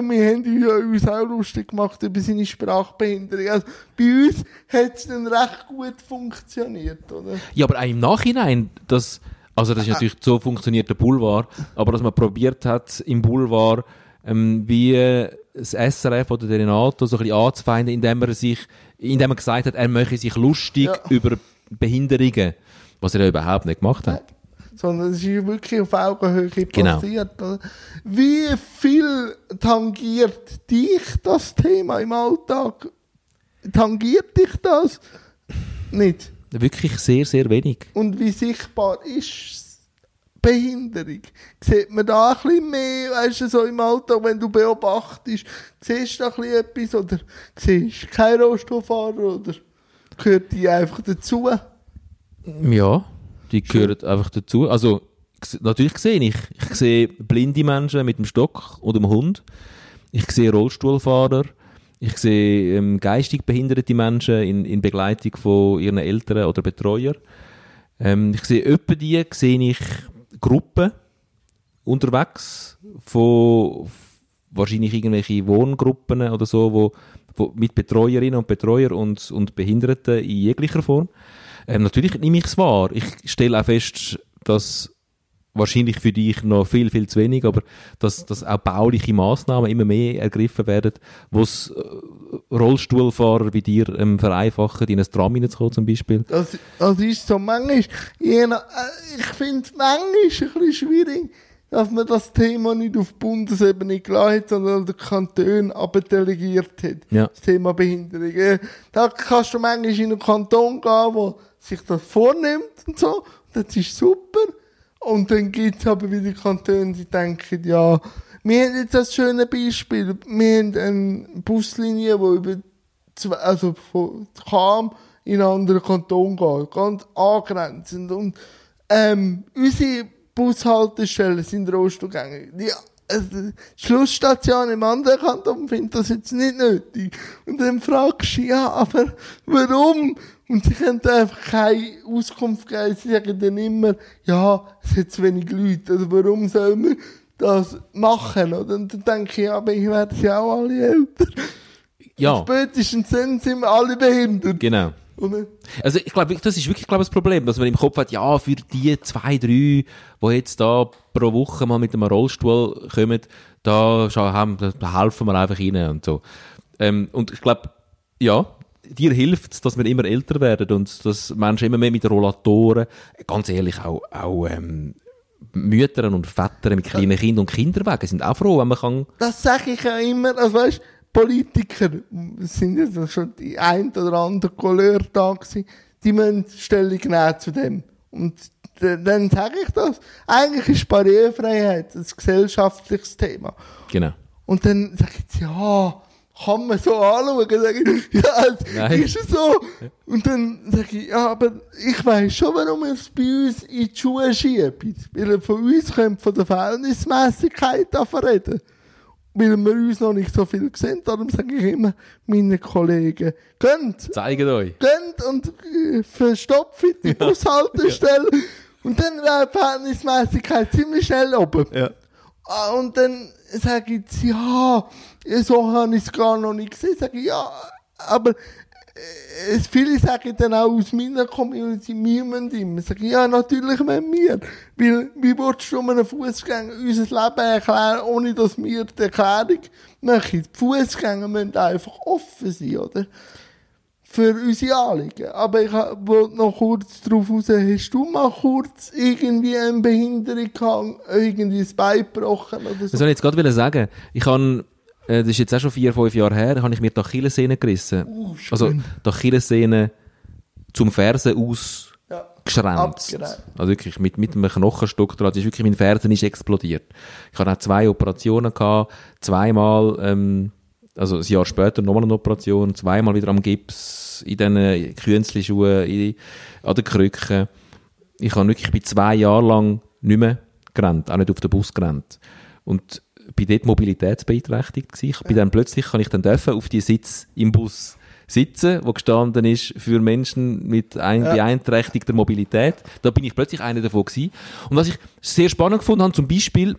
wir haben ja uns auch lustig gemacht über seine Sprachbehinderung. Also, bei uns hat es dann recht gut funktioniert, oder? Ja, aber auch im Nachhinein, das, also das ist natürlich so funktioniert der Boulevard, aber dass man probiert hat, im Boulevard, ähm, wie das SRF oder der Renato so ein bisschen anzufeinden, indem er sich, indem er gesagt hat, er möchte sich lustig Ja. über Behinderungen, was er ja überhaupt nicht gemacht hat. Sondern es ist wirklich auf Augenhöhe Genau. passiert. Wie viel tangiert dich das Thema im Alltag? Tangiert dich das? Nicht. Wirklich sehr, sehr wenig. Und wie sichtbar ist Behinderung? Sieht man da ein bisschen mehr, weißt du, so im Alltag, wenn du beobachtest, siehst du da ein bisschen etwas oder siehst du keinen Rollstuhlfahrer oder gehört die einfach dazu? Ja, die gehören einfach dazu. Also, natürlich sehe ich. Ich sehe blinde Menschen mit dem Stock oder dem Hund. Ich sehe Rollstuhlfahrer. Ich sehe ähm, geistig behinderte Menschen in, in Begleitung von ihren Eltern oder Betreuer. Ähm, ich sehe öppe die, sehe ich Gruppen unterwegs von wahrscheinlich irgendwelche Wohngruppen oder so, wo, wo mit Betreuerinnen und Betreuer und, und Behinderten in jeglicher Form. Ähm, natürlich nehme ich es wahr. Ich stelle auch fest, dass wahrscheinlich für dich noch viel, viel zu wenig, aber dass, dass auch bauliche Massnahmen immer mehr ergriffen werden, wo es äh, Rollstuhlfahrer wie dir ähm, vereinfachen, in ein Tram hineinzukommen zum Beispiel. Das, das ist so manchmal, je nach, äh, ich finde es manchmal ein bisschen schwierig, dass man das Thema nicht auf Bundesebene gelassen hat, sondern an den Kanton abdelegiert hat. Ja. Das Thema Behinderung. Äh, Da kannst du manchmal in einen Kanton gehen, wo sich das vornimmt und so. Das ist super. Und dann gibt es aber wieder Kantone, die denken, ja, wir haben jetzt das schöne Beispiel. Wir haben eine Buslinie, die über zwei, also von Cham in einen anderen Kanton geht, ganz angrenzend. Und ähm, unsere Bushaltestellen sind rollstuhlgängig. Die also, Schlussstation im anderen Kanton findet das jetzt nicht nötig. Und dann fragst du, ja, aber warum? Und sie können einfach keine Auskunft geben. Sie sagen dann immer, ja, es hat zu wenig Leute. Also warum soll man das machen? Oder? Und dann denke ich, ja, aber ich werde ja auch alle älter. Ja. Spätestens dann sind wir alle behindert. Genau. Oder? Also ich glaube, das ist wirklich glaube ich, das Problem, dass man im Kopf hat, ja, für die zwei, drei, die jetzt da pro Woche mal mit einem Rollstuhl kommen, da, haben, da helfen wir einfach ihnen und so. Ähm, und ich glaube, ja, dir hilft es, dass wir immer älter werden und dass Menschen immer mehr mit Rollatoren, ganz ehrlich, auch, auch ähm, Mütter und Väter mit kleinen Kindern und Kinderwagen sind auch froh, wenn man kann... Das sage ich ja immer. Also weißt, Politiker sind ja schon die ein oder andere Couleur da gewesen, die müssen Stellung nehmen zu dem. Und dann sage ich das. Eigentlich ist Barrierefreiheit ein gesellschaftliches Thema. Genau. Und dann sage ich, ja, kann man so anschauen? Sag ich, ja, Nein. ist es so? Und dann sage ich, ja, aber ich weiss schon, warum es bei uns in die Schuhe schiebt. Weil ihr von uns könnt von der Verhältnismäßigkeit davon reden. Weil wir uns noch nicht so viel sehen. Darum sage ich immer meinen Kollegen, geht, Zeigt euch. geht und äh, verstopft die Bushaltestelle. Und dann wäre die Verhältnismäßigkeit ziemlich schnell oben. Ja. Ah, Und dann sage ich, ja, so habe ich es gar noch nicht gesehen. Sage ich, ja, aber äh, viele sagen dann auch aus meiner Community, wir müssen immer. Sage ich, ja, natürlich müssen wir. Weil, wie würdest du einem Fußgänger unser Leben erklären, ohne dass wir die Erklärung machen? Die Fußgänger müssen einfach offen sein, oder? Für unsere Anliegen. Aber ich wollte noch kurz darauf raus, hast du mal kurz irgendwie eine Behinderung gehabt, irgendwie das Bein gebrochen oder Das so? soll ich jetzt gerade sagen. Ich habe, äh, das ist jetzt auch schon vier, fünf Jahre her, habe ich mir die Achillessehne gerissen. Schön. also die Achillessehne zum Fersen aus Ja. geschränzt. Abgereiht. Also wirklich mit, mit einem Knochenstock dran. Das ist wirklich, mein Fersen ist explodiert. Ich hatte auch zwei Operationen gehabt, zweimal, ähm, also ein Jahr später nochmal eine Operation, zweimal wieder am Gips, in diesen Künzli-Schuhen, in- an den Krücken. Ich habe wirklich bei zwei Jahren lang nicht mehr gerannt, auch nicht auf den Bus gerannt. Und bin dort mobilitätsbeeinträchtigt gewesen. Ich bin dann plötzlich, kann ich dann dürfen auf die Sitz im Bus sitzen, wo gestanden ist für Menschen mit ein, beeinträchtigter Mobilität. Da bin ich plötzlich einer davon gewesen. Und was ich sehr spannend gefunden habe, zum Beispiel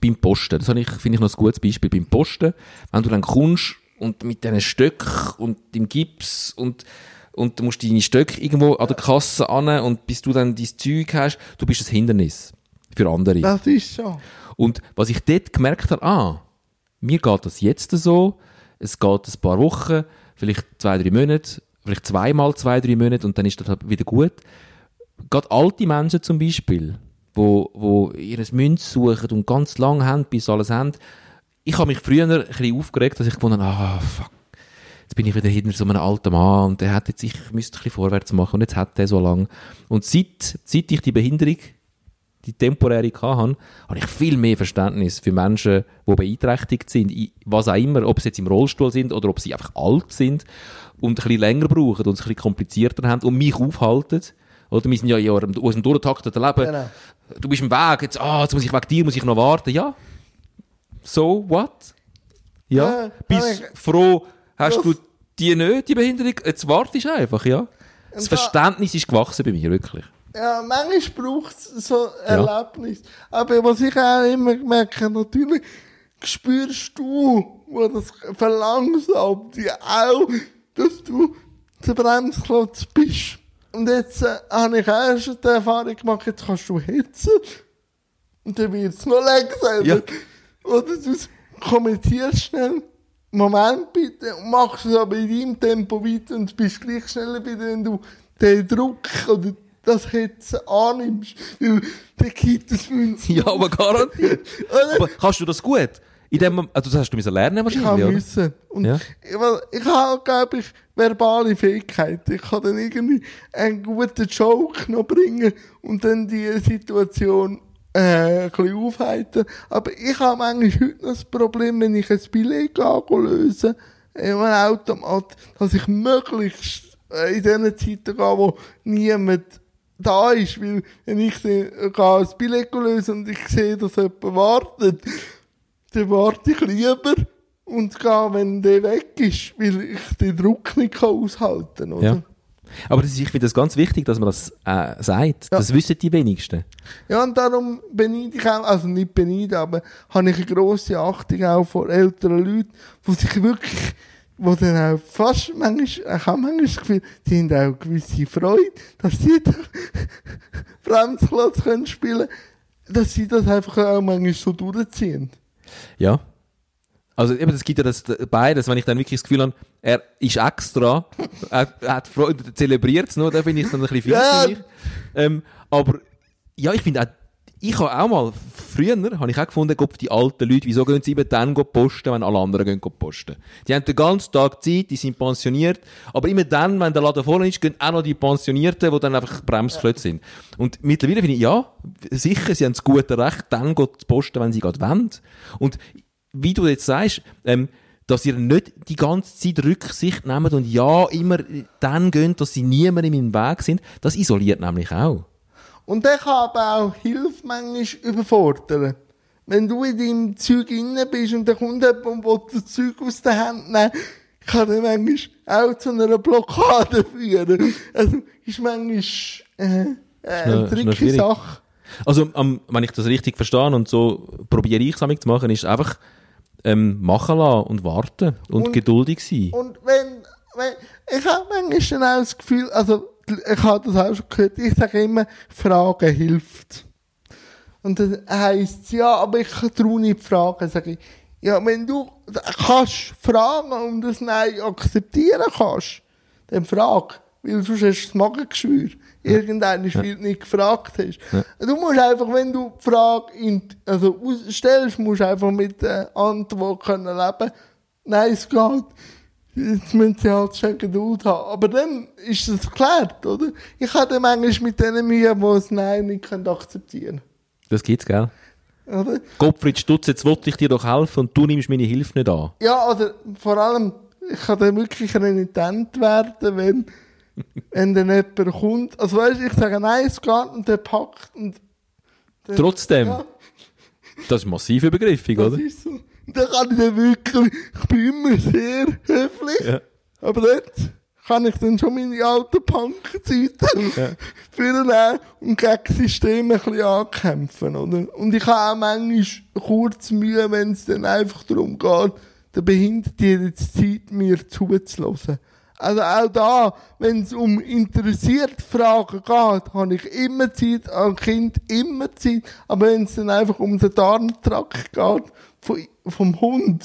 beim Posten, das ich, finde ich noch ein gutes Beispiel, beim Posten, wenn du dann kommst und mit diesen Stöcken und dem Gips und und du musst deine Stöcke irgendwo an der Kasse an und bis du dann dein Zeug hast, du bist ein Hindernis für andere. Das ist so. Und was ich dort gemerkt habe, ah, mir geht das jetzt so, es geht ein paar Wochen, vielleicht zwei, drei Monate, vielleicht zweimal zwei, drei Monate und dann ist das halt wieder gut. Gerade alte Menschen zum Beispiel, wo, wo ihres Münz suchen und ganz lang haben, bis sie alles haben. Ich habe mich früher ein bisschen aufgeregt, dass ich gefunden habe, ah, fuck, jetzt bin ich wieder hinter so einem alten Mann und der hat jetzt, ich müsste ein bisschen vorwärts machen und jetzt hat der so lang. Und seit, seit ich die Behinderung die temporäre gehabt habe, habe ich viel mehr Verständnis für Menschen, die beeinträchtigt sind, in was auch immer, ob sie jetzt im Rollstuhl sind oder ob sie einfach alt sind und ein bisschen länger brauchen und es ein bisschen komplizierter haben und mich aufhalten. Oder wir sind ja in dem durchgetakteten Leben. Genau. Du bist im Weg, jetzt, ah, jetzt muss ich wegen dir, muss ich noch warten. Ja. So, what? Ja. Ja, Bist froh, hast Das- du die nicht, die Behinderung? Jetzt wartest du einfach, ja. Das Verständnis ist gewachsen bei mir, wirklich. Ja, manchmal braucht es so Erlebnis. Aber was ich auch immer merke, natürlich spürst du, wo das verlangsamt ja auch, dass du der Bremsklotz bist. Und jetzt äh, habe ich auch schon die Erfahrung gemacht, jetzt kannst du hetzen und dann wird es noch langsamer. Ja. Oder du kommentierst schnell, Moment bitte, und machst es aber in deinem Tempo weiter und bist gleich schneller wieder, wenn du den Druck oder das Hetzen annimmst. Weil dann gibt es uns. Ja, aber garantiert. Aber kannst du das gut? In dem, also das hast du müssen lernen Ich wahrscheinlich, habe oder? müssen. Und Ja. ich, weil ich habe, glaube ich, verbale Fähigkeiten. Ich kann dann irgendwie einen guten Joke noch bringen und dann die Situation äh, ein bisschen aufheitern. Aber ich habe manchmal heute noch das Problem, wenn ich ein Billett in einem Automat, dass ich möglichst äh, in diesen Zeiten gehe, wo niemand da ist, weil wenn ich dann gehe ein Billett lösen und ich sehe, dass jemand wartet, dann warte ich lieber und gehe, wenn der weg ist, weil ich den Druck nicht kann aushalten kann, oder? Ja. Aber das ist, ich finde das ganz wichtig, dass man das äh, sagt. Ja. Das wissen die wenigsten. Ja, und darum beneide ich auch, also nicht beneide, aber habe ich eine grosse Achtung auch vor älteren Leuten, die sich wirklich, wo dann auch fast manchmal, ich habe manchmal das Gefühl, die haben auch gewisse Freude, dass sie da Bremsklotz können spielen dass sie das einfach auch manchmal so durchziehen. Ja. Also eben, es gibt ja das beides, wenn ich dann wirklich das Gefühl habe, er ist extra, er, er hat Freude, er zelebriert es nur, da finde ich es dann ein bisschen viel Ja. für mich. Ähm, aber ja, ich finde auch, ich habe auch mal, früher habe ich auch gefunden, Gott, die alten Leute, wieso gehen sie eben dann posten, wenn alle anderen gehen posten? Die haben den ganzen Tag Zeit, die sind pensioniert, aber immer dann, wenn der Laden voll ist, gehen auch noch die Pensionierten, die dann einfach Bremsklötze sind. Und mittlerweile finde ich, ja, sicher, sie haben das gute Recht, dann zu posten, wenn sie gerade wollen. Und wie du jetzt sagst, ähm, dass ihr nicht die ganze Zeit Rücksicht nehmt und ja, immer dann gehen, dass sie niemandem im Weg sind, das isoliert nämlich auch. Und der kann aber auch Hilfe manchmal überfordern. Wenn du in deinem Zeug inne bist und dann kommt jemand und will das Zeug aus der Hand nehmen, kann der manchmal auch zu einer Blockade führen. Also, ist manchmal, äh, äh, eine tricky. Sache. Also, am, wenn ich das richtig verstehe und so probiere ich es zu machen, ist einfach ähm, machen lassen und warten und, Und- geduldig sein. Und wenn, wenn ich habe manchmal dann auch das Gefühl, also ich habe das auch schon gehört, ich sage immer, Fragen hilft. Und dann heisst es, ja, aber ich traue nicht fragen, sage ich, ja, wenn du kannst fragen und das Nein akzeptieren kannst, dann frag, weil sonst hast du das Magengeschwür. Irgendeiner ja. weil du nicht gefragt hast. Du musst einfach, wenn du die Frage in, also stellst, musst du einfach mit der Antwort können leben. Nein, es geht. Jetzt müssen sie halt schon Geduld haben. Aber dann ist es geklärt, oder? Ich hatte manchmal mit denen Mühe, die das Nein nicht können akzeptieren Das gibt's, gell? können. Oder? Gottfried Stutz, jetzt wollte ich dir doch helfen und du nimmst meine Hilfe nicht an. Ja, oder vor allem, ich kann dann wirklich renitent werden, wenn, wenn dann jemand kommt. Also weißt du, ich sage, nein, es geht und der packt und dann, Trotzdem, Ja, das ist massiv übergriffig, das oder? ist so. Dann kann ich dann wirklich, ich bin immer sehr höflich, Ja. aber dort kann ich dann schon meine alten Punk-Zeiten Ja. vornehmen und gegen das System ein bisschen ankämpfen, oder? Und ich habe auch manchmal kurz Mühe, wenn es dann einfach darum geht, der Behinderte jetzt Zeit, mir zuzulassen. Also auch da, wenn es um interessierte Fragen geht, habe ich immer Zeit, an Kind immer Zeit, aber wenn es dann einfach um den Darmtrakt geht, von, vom Hund,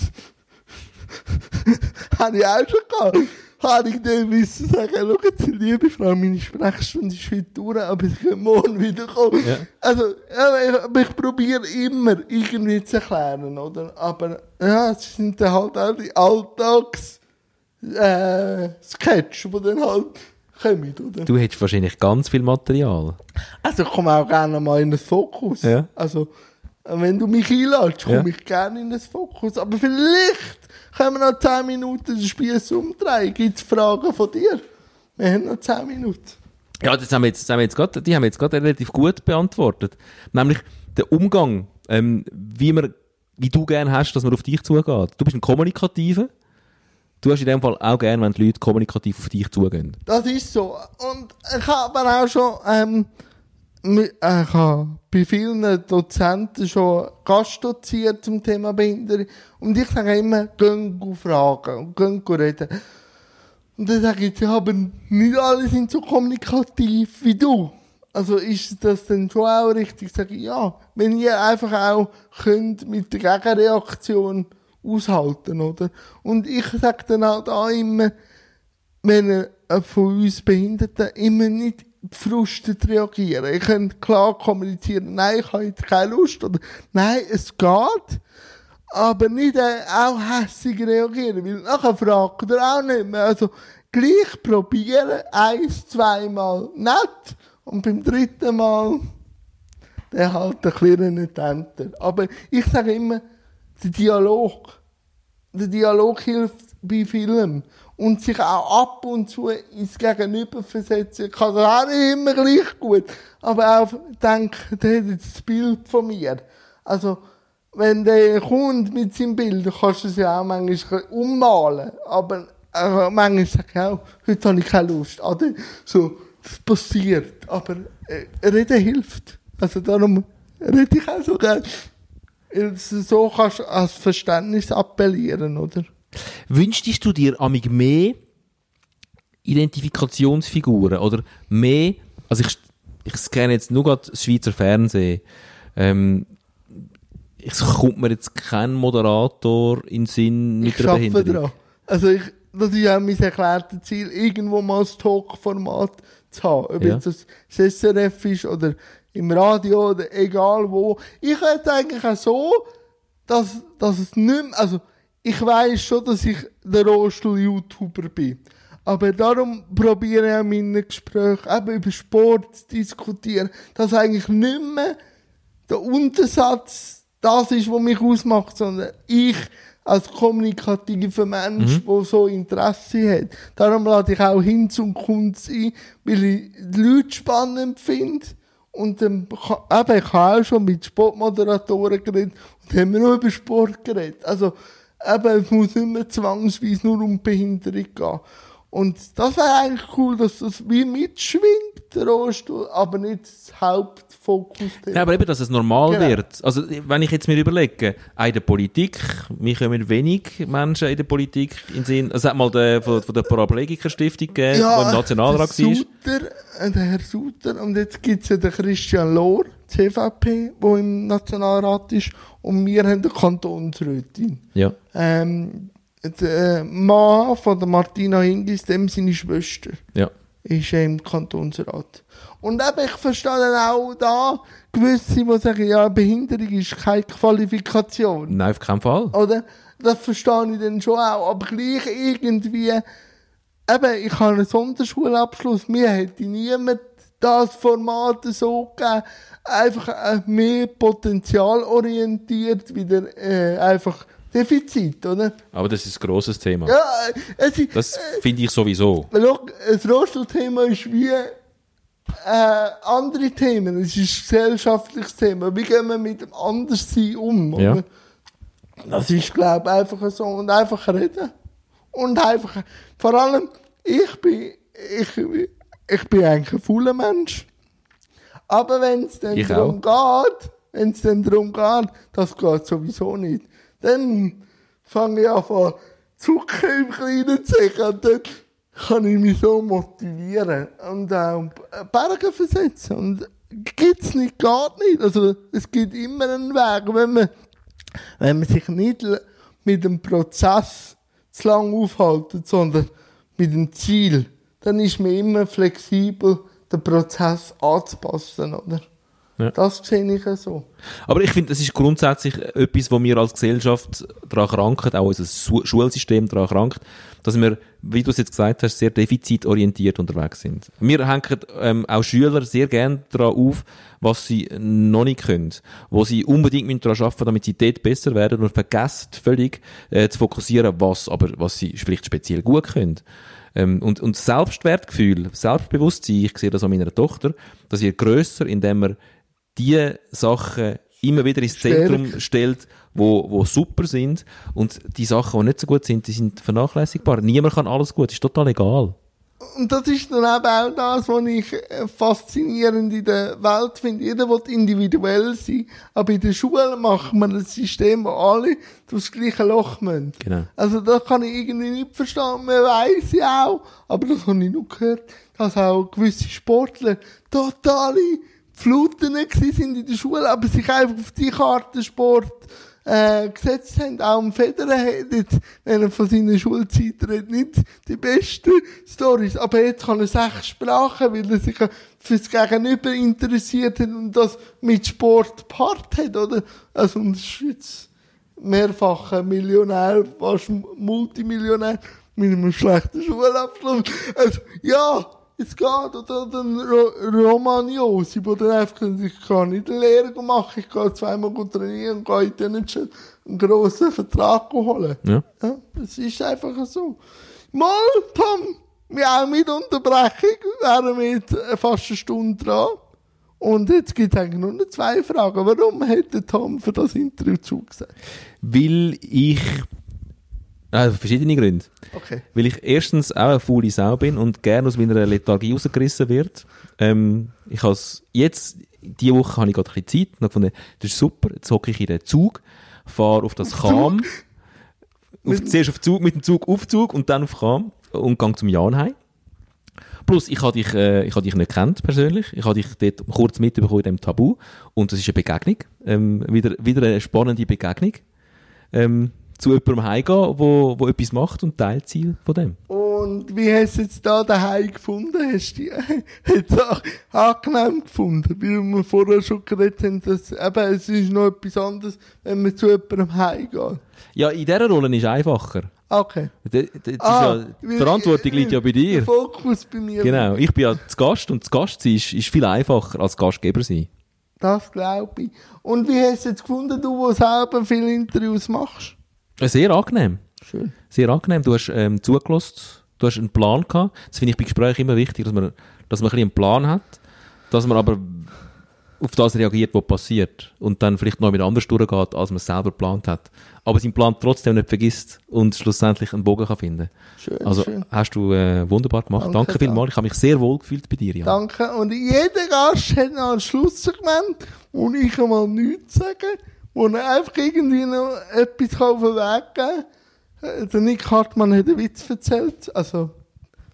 habe ich auch schon gehabt. Habe ich dann müssen sagen, schau jetzt, liebe Frau, meine Sprechstunde ist heute durch, aber ich kann morgen wiederkommen. Ja. Also, ja, ich, ich probiere immer irgendwie zu erklären, oder? Aber, ja, es sind dann halt auch die Alltags, äh, Sketch, die dann halt kommen, oder? Du hättest wahrscheinlich ganz viel Material. Also, ich komme auch gerne mal in den Fokus. Ja. Also, wenn du mich einlädst, komme Ja. ich gerne in den Fokus. Aber vielleicht können wir noch 10 Minuten den Spieß umdrehen. Gibt es Fragen von dir? Wir haben noch 10 Minuten. Ja, das haben wir jetzt, das haben wir jetzt grad, die haben wir jetzt gerade relativ gut beantwortet. Nämlich der Umgang, ähm, wie, man, wie du gerne hast, dass man auf dich zugeht. Du bist ein Kommunikativer. Du hast in dem Fall auch gerne, wenn die Leute kommunikativ auf dich zugehen. Das ist so. Und ich habe aber auch schon, ähm, äh, ich habe bei vielen Dozenten schon Gastdoziert zum Thema Behinderung. Und ich sage immer, gehen fragen und gehen reden. Und dann sage ich, ja, aber nicht alle sind so kommunikativ wie du. Also ist das dann schon auch richtig? Sage ich, ja. Wenn ihr einfach auch könnt mit der Gegenreaktion aushalten, oder? Und ich sage dann auch da immer, wenn von uns Behinderten immer nicht gefrustet reagieren. Ich kann klar kommunizieren, nein, ich habe jetzt keine Lust, oder nein, es geht, aber nicht äh, auch hässig reagieren, weil nachher fragt er auch nicht mehr. Also gleich probieren, eins, zweimal nett und beim dritten Mal der halt ein bisschen renitenter. Aber ich sage immer, der Dialog, der Dialog hilft bei vielem. Und sich auch ab und zu ins Gegenüber versetzen. Ich kann das auch immer gleich gut, aber auch denken, der hat jetzt das Bild von mir. Also, wenn der kommt mit seinem Bild, kannst du es ja auch manchmal ummalen, aber äh, manchmal sage ich auch, heute habe ich keine Lust. Oder? So, das passiert, aber äh, reden hilft. Also darum rede ich auch so gerne. So kannst du als Verständnis appellieren, oder? Wünschtest du dir amig mehr Identifikationsfiguren oder mehr, also ich, ich scanne jetzt nur gerade das Schweizer Fernsehen, ähm, es kommt mir jetzt kein Moderator in den Sinn mit ich einer Behinderung. dran. Also ich, das ist auch mein erklärtes Ziel, irgendwo mal ein Talk-Format zu haben. Ob Ja. jetzt das SRF ist oder im Radio oder egal wo. Ich hätte eigentlich auch so, dass, dass es nicht mehr, also ich weiß schon, dass ich der Rollstuhl-YouTuber bin. Aber darum probiere ich auch in meinen Gesprächen eben über Sport zu diskutieren, dass eigentlich nicht mehr der Untersatz das ist, was mich ausmacht, sondern ich als kommunikativer Mensch, der so Interesse hat. Darum lade ich auch hin zum Kunden ein, weil ich die Leute spannend finde. Und dann, eben, ich habe auch schon mit Sportmoderatoren geredet und haben wir nur über Sport geredet. Also, eben, es muss mehr zwangsweise nur um Behinderung gehen. Und das wäre eigentlich cool, dass das wie mitschwingt, der Rollstuhl, aber nicht das Hauptfokus. Ja, aber eben, dass es normal Genau. wird. Also, wenn ich jetzt mir überlege, auch in der Politik, wir kommen wenig Menschen in der Politik in Sinn. Es hat mal den, von, von der Paraplegiker-Stiftung gegeben, der im Nationalrat der war. Suter, äh, der Herr Suter, und jetzt gibt's ja den Christian Lohr, CVP, der im Nationalrat ist, und wir haben den Kantonsrätin. Ja. Ähm, der Mann von der Martina Hingis, dem seine Schwester, Ja. ist ja im Kantonsrat. Und eben, ich verstehe dann auch da gewisse, die sagen, ja, Behinderung ist keine Qualifikation. Nein, auf keinen Fall. Oder? Das verstehe ich dann schon auch. Aber gleich irgendwie, eben, ich habe einen Sonderschulabschluss, mir hätte niemand das Format so gegeben, einfach äh, mehr potenzialorientiert, wieder äh, einfach Defizit, oder? Aber das ist ein grosses Thema. Ja, äh, es Das finde ich sowieso. Schau, das Rollstuhlthema ist wie äh, andere Themen. Es ist ein gesellschaftliches Thema. Wie gehen wir mit dem Anderssein um? Ja. Das ist, glaube ich, einfach so. Und einfach reden. Und einfach, vor allem, ich bin, ich, ich bin eigentlich ein fauler Mensch. Aber wenn es dann Ich darum geht, wenn es dann darum geht, das geht sowieso nicht, dann fange ich an zu zucken im kleinen und dann kann ich mich so motivieren und auch Berge versetzen. Und gibt's nicht, geht nicht. Also, es gibt immer einen Weg. Wenn man, wenn man sich nicht mit dem Prozess zu lang aufhalten, sondern mit dem Ziel, dann ist man immer flexibel, den Prozess anzupassen, oder? Ja. Das sehe ich so. Aber ich finde, das ist grundsätzlich etwas, wo wir als Gesellschaft daran kranken, auch unser Schulsystem daran krankt, dass wir, wie du es jetzt gesagt hast, sehr defizitorientiert unterwegs sind. Wir hängen ähm, auch Schüler sehr gern daran auf, was sie noch nicht können, wo sie unbedingt müssen daran arbeiten damit sie dort besser werden und vergessen völlig äh, zu fokussieren, was aber was sie vielleicht speziell gut können. Ähm, und, und Selbstwertgefühl, Selbstbewusstsein, ich sehe das an meiner Tochter, das wird grösser, indem man die Sachen immer wieder ins Zentrum stellt, wo, wo super sind und die Sachen, die nicht so gut sind, die sind vernachlässigbar. Niemand kann alles gut, ist total egal. Und das ist dann eben auch das, was ich äh, faszinierend in der Welt finde. Jeder will individuell sein. Aber in der Schule macht man ein System, wo alle durchs gleiche Loch müssen. Genau. Also das kann ich irgendwie nicht verstehen. Man weiss ja auch, aber das habe ich noch gehört, dass auch gewisse Sportler totale Fluten sind in der Schule, aber sich einfach auf die Kartensport äh, gesetzt haben. Auch im Federer wenn er von seiner Schulzeit nicht die besten Stories. Aber jetzt kann er sechs Sprachen, weil er sich fürs Gegenüber interessiert hat und das mit Sport part hat, oder? Also, und jetzt mehrfacher Millionär, fast Multimillionär mit einem schlechten Schulabschluss. Also, ja, es geht. Oder dann Ro dann einfach sagt, ich kann nicht eine Lehre machen, ich gehe zweimal gut trainieren und gehe dann nicht schon einen grossen Vertrag holen. Ja. Ja, es ist einfach so. Mal, Tom, wir haben mit Unterbrechung, wären wir jetzt äh, fast eine Stunde dran. Und jetzt gibt es eigentlich nur noch zwei Fragen. Warum hat der Tom für das Interview zugesagt? Weil ich, also verschiedene Gründe. Okay. Weil ich erstens auch eine faule Sau bin und gerne aus meiner Lethargie rausgerissen wird. Ähm, ich has jetzt, diese Woche habe ich gerade ein bisschen Zeit und habe gefunden, das ist super, jetzt hocke ich in den Zug, fahre auf das Cham, auf, zuerst auf Zug, mit dem Zug auf Zug und dann auf Cham und gehe zum Jan heim. Plus, ich habe dich, äh, ich habe dich nicht kennt persönlich. Ich habe dich dort kurz mitbekommen in dem Tabu. Und das ist eine Begegnung. Ähm, wieder, wieder eine spannende Begegnung. Ähm, zu jemandem heimgehen, wo, wo etwas macht und teilt Ziel von dem. Und wie hast du jetzt da daheim gefunden? Hast du die jetzt auch angenehm gefunden? Wie wir vorher schon geredet haben, dass eben, es ist noch etwas anderes, wenn man zu jemandem heimgeht. Ja, in dieser Rolle ist es einfacher. Okay. Das ist Ah, ja, die Verantwortung liegt ja bei Der dir. Fokus bei mir. Genau. Ich bin ja zu Gast und zu Gast sein ist, ist viel einfacher als Gastgeber sein. Das glaube ich. Und wie hast du jetzt gefunden, du, der selber viele Interviews machst? Sehr angenehm. Schön. Sehr angenehm. Du hast ähm, zugelassen, du hast einen Plan gehabt. Das finde ich bei Gesprächen immer wichtig, dass man, dass man ein einen Plan hat, dass man aber auf das reagiert, was passiert und dann vielleicht noch mit anders durchgeht, als man es selber geplant hat. Aber seinen Plan trotzdem nicht vergisst und schlussendlich einen Bogen kann finden Schön, Also schön. hast du äh, wunderbar gemacht. Danke, Danke, vielmals. Ich habe mich sehr wohl gefühlt bei dir, Jan. Danke. Und jeder Gast hat noch ein Schlusssegment, wo ich einmal nichts sage, wo er einfach irgendwie noch etwas kann auf den Weg geben kann. Der Nick Hartmann hat einen Witz erzählt. Also,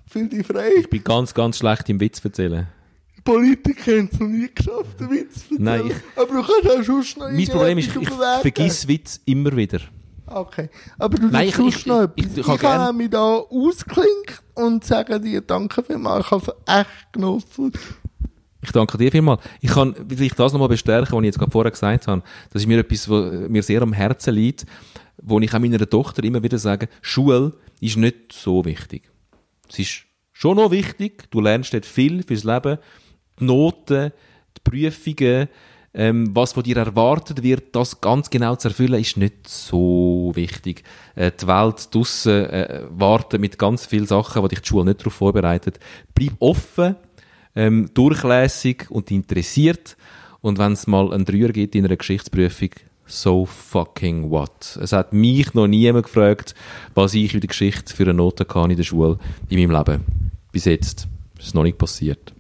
fühl dich frei. Ich bin ganz, ganz schlecht im Witz erzählen. Politiker haben es noch nie geschafft, einen Witz zu erzählen. Nein, ich- Aber du kannst auch sonst noch Mein Problem ist, ich, ich vergiss Witz immer wieder. Okay. Aber du Nein, tust ich- ich- noch ich- etwas. ich Ich, kann kann gern- mich da ausklinken und sage dir danke vielmals. Ich habe es echt genossen. Ich danke dir vielmals. Ich kann vielleicht das nochmal bestärken, was ich jetzt gerade vorher gesagt habe. Das ist mir etwas, was mir sehr am Herzen liegt, wo ich auch meiner Tochter immer wieder sage, Schule ist nicht so wichtig. Es ist schon noch wichtig, du lernst dort viel fürs Leben, die Noten, die Prüfungen, ähm, was von dir erwartet wird, das ganz genau zu erfüllen, ist nicht so wichtig. Äh, die Welt draussen äh, wartet mit ganz vielen Sachen, die dich die Schule nicht darauf vorbereitet. Bleib offen, ähm, durchlässig und interessiert. Und wenn es mal einen Dreier gibt in einer Geschichtsprüfung, so fucking what. Es hat mich noch niemand gefragt, was ich in der Geschichte für eine Note kann in der Schule in meinem Leben. Bis jetzt ist noch nicht passiert.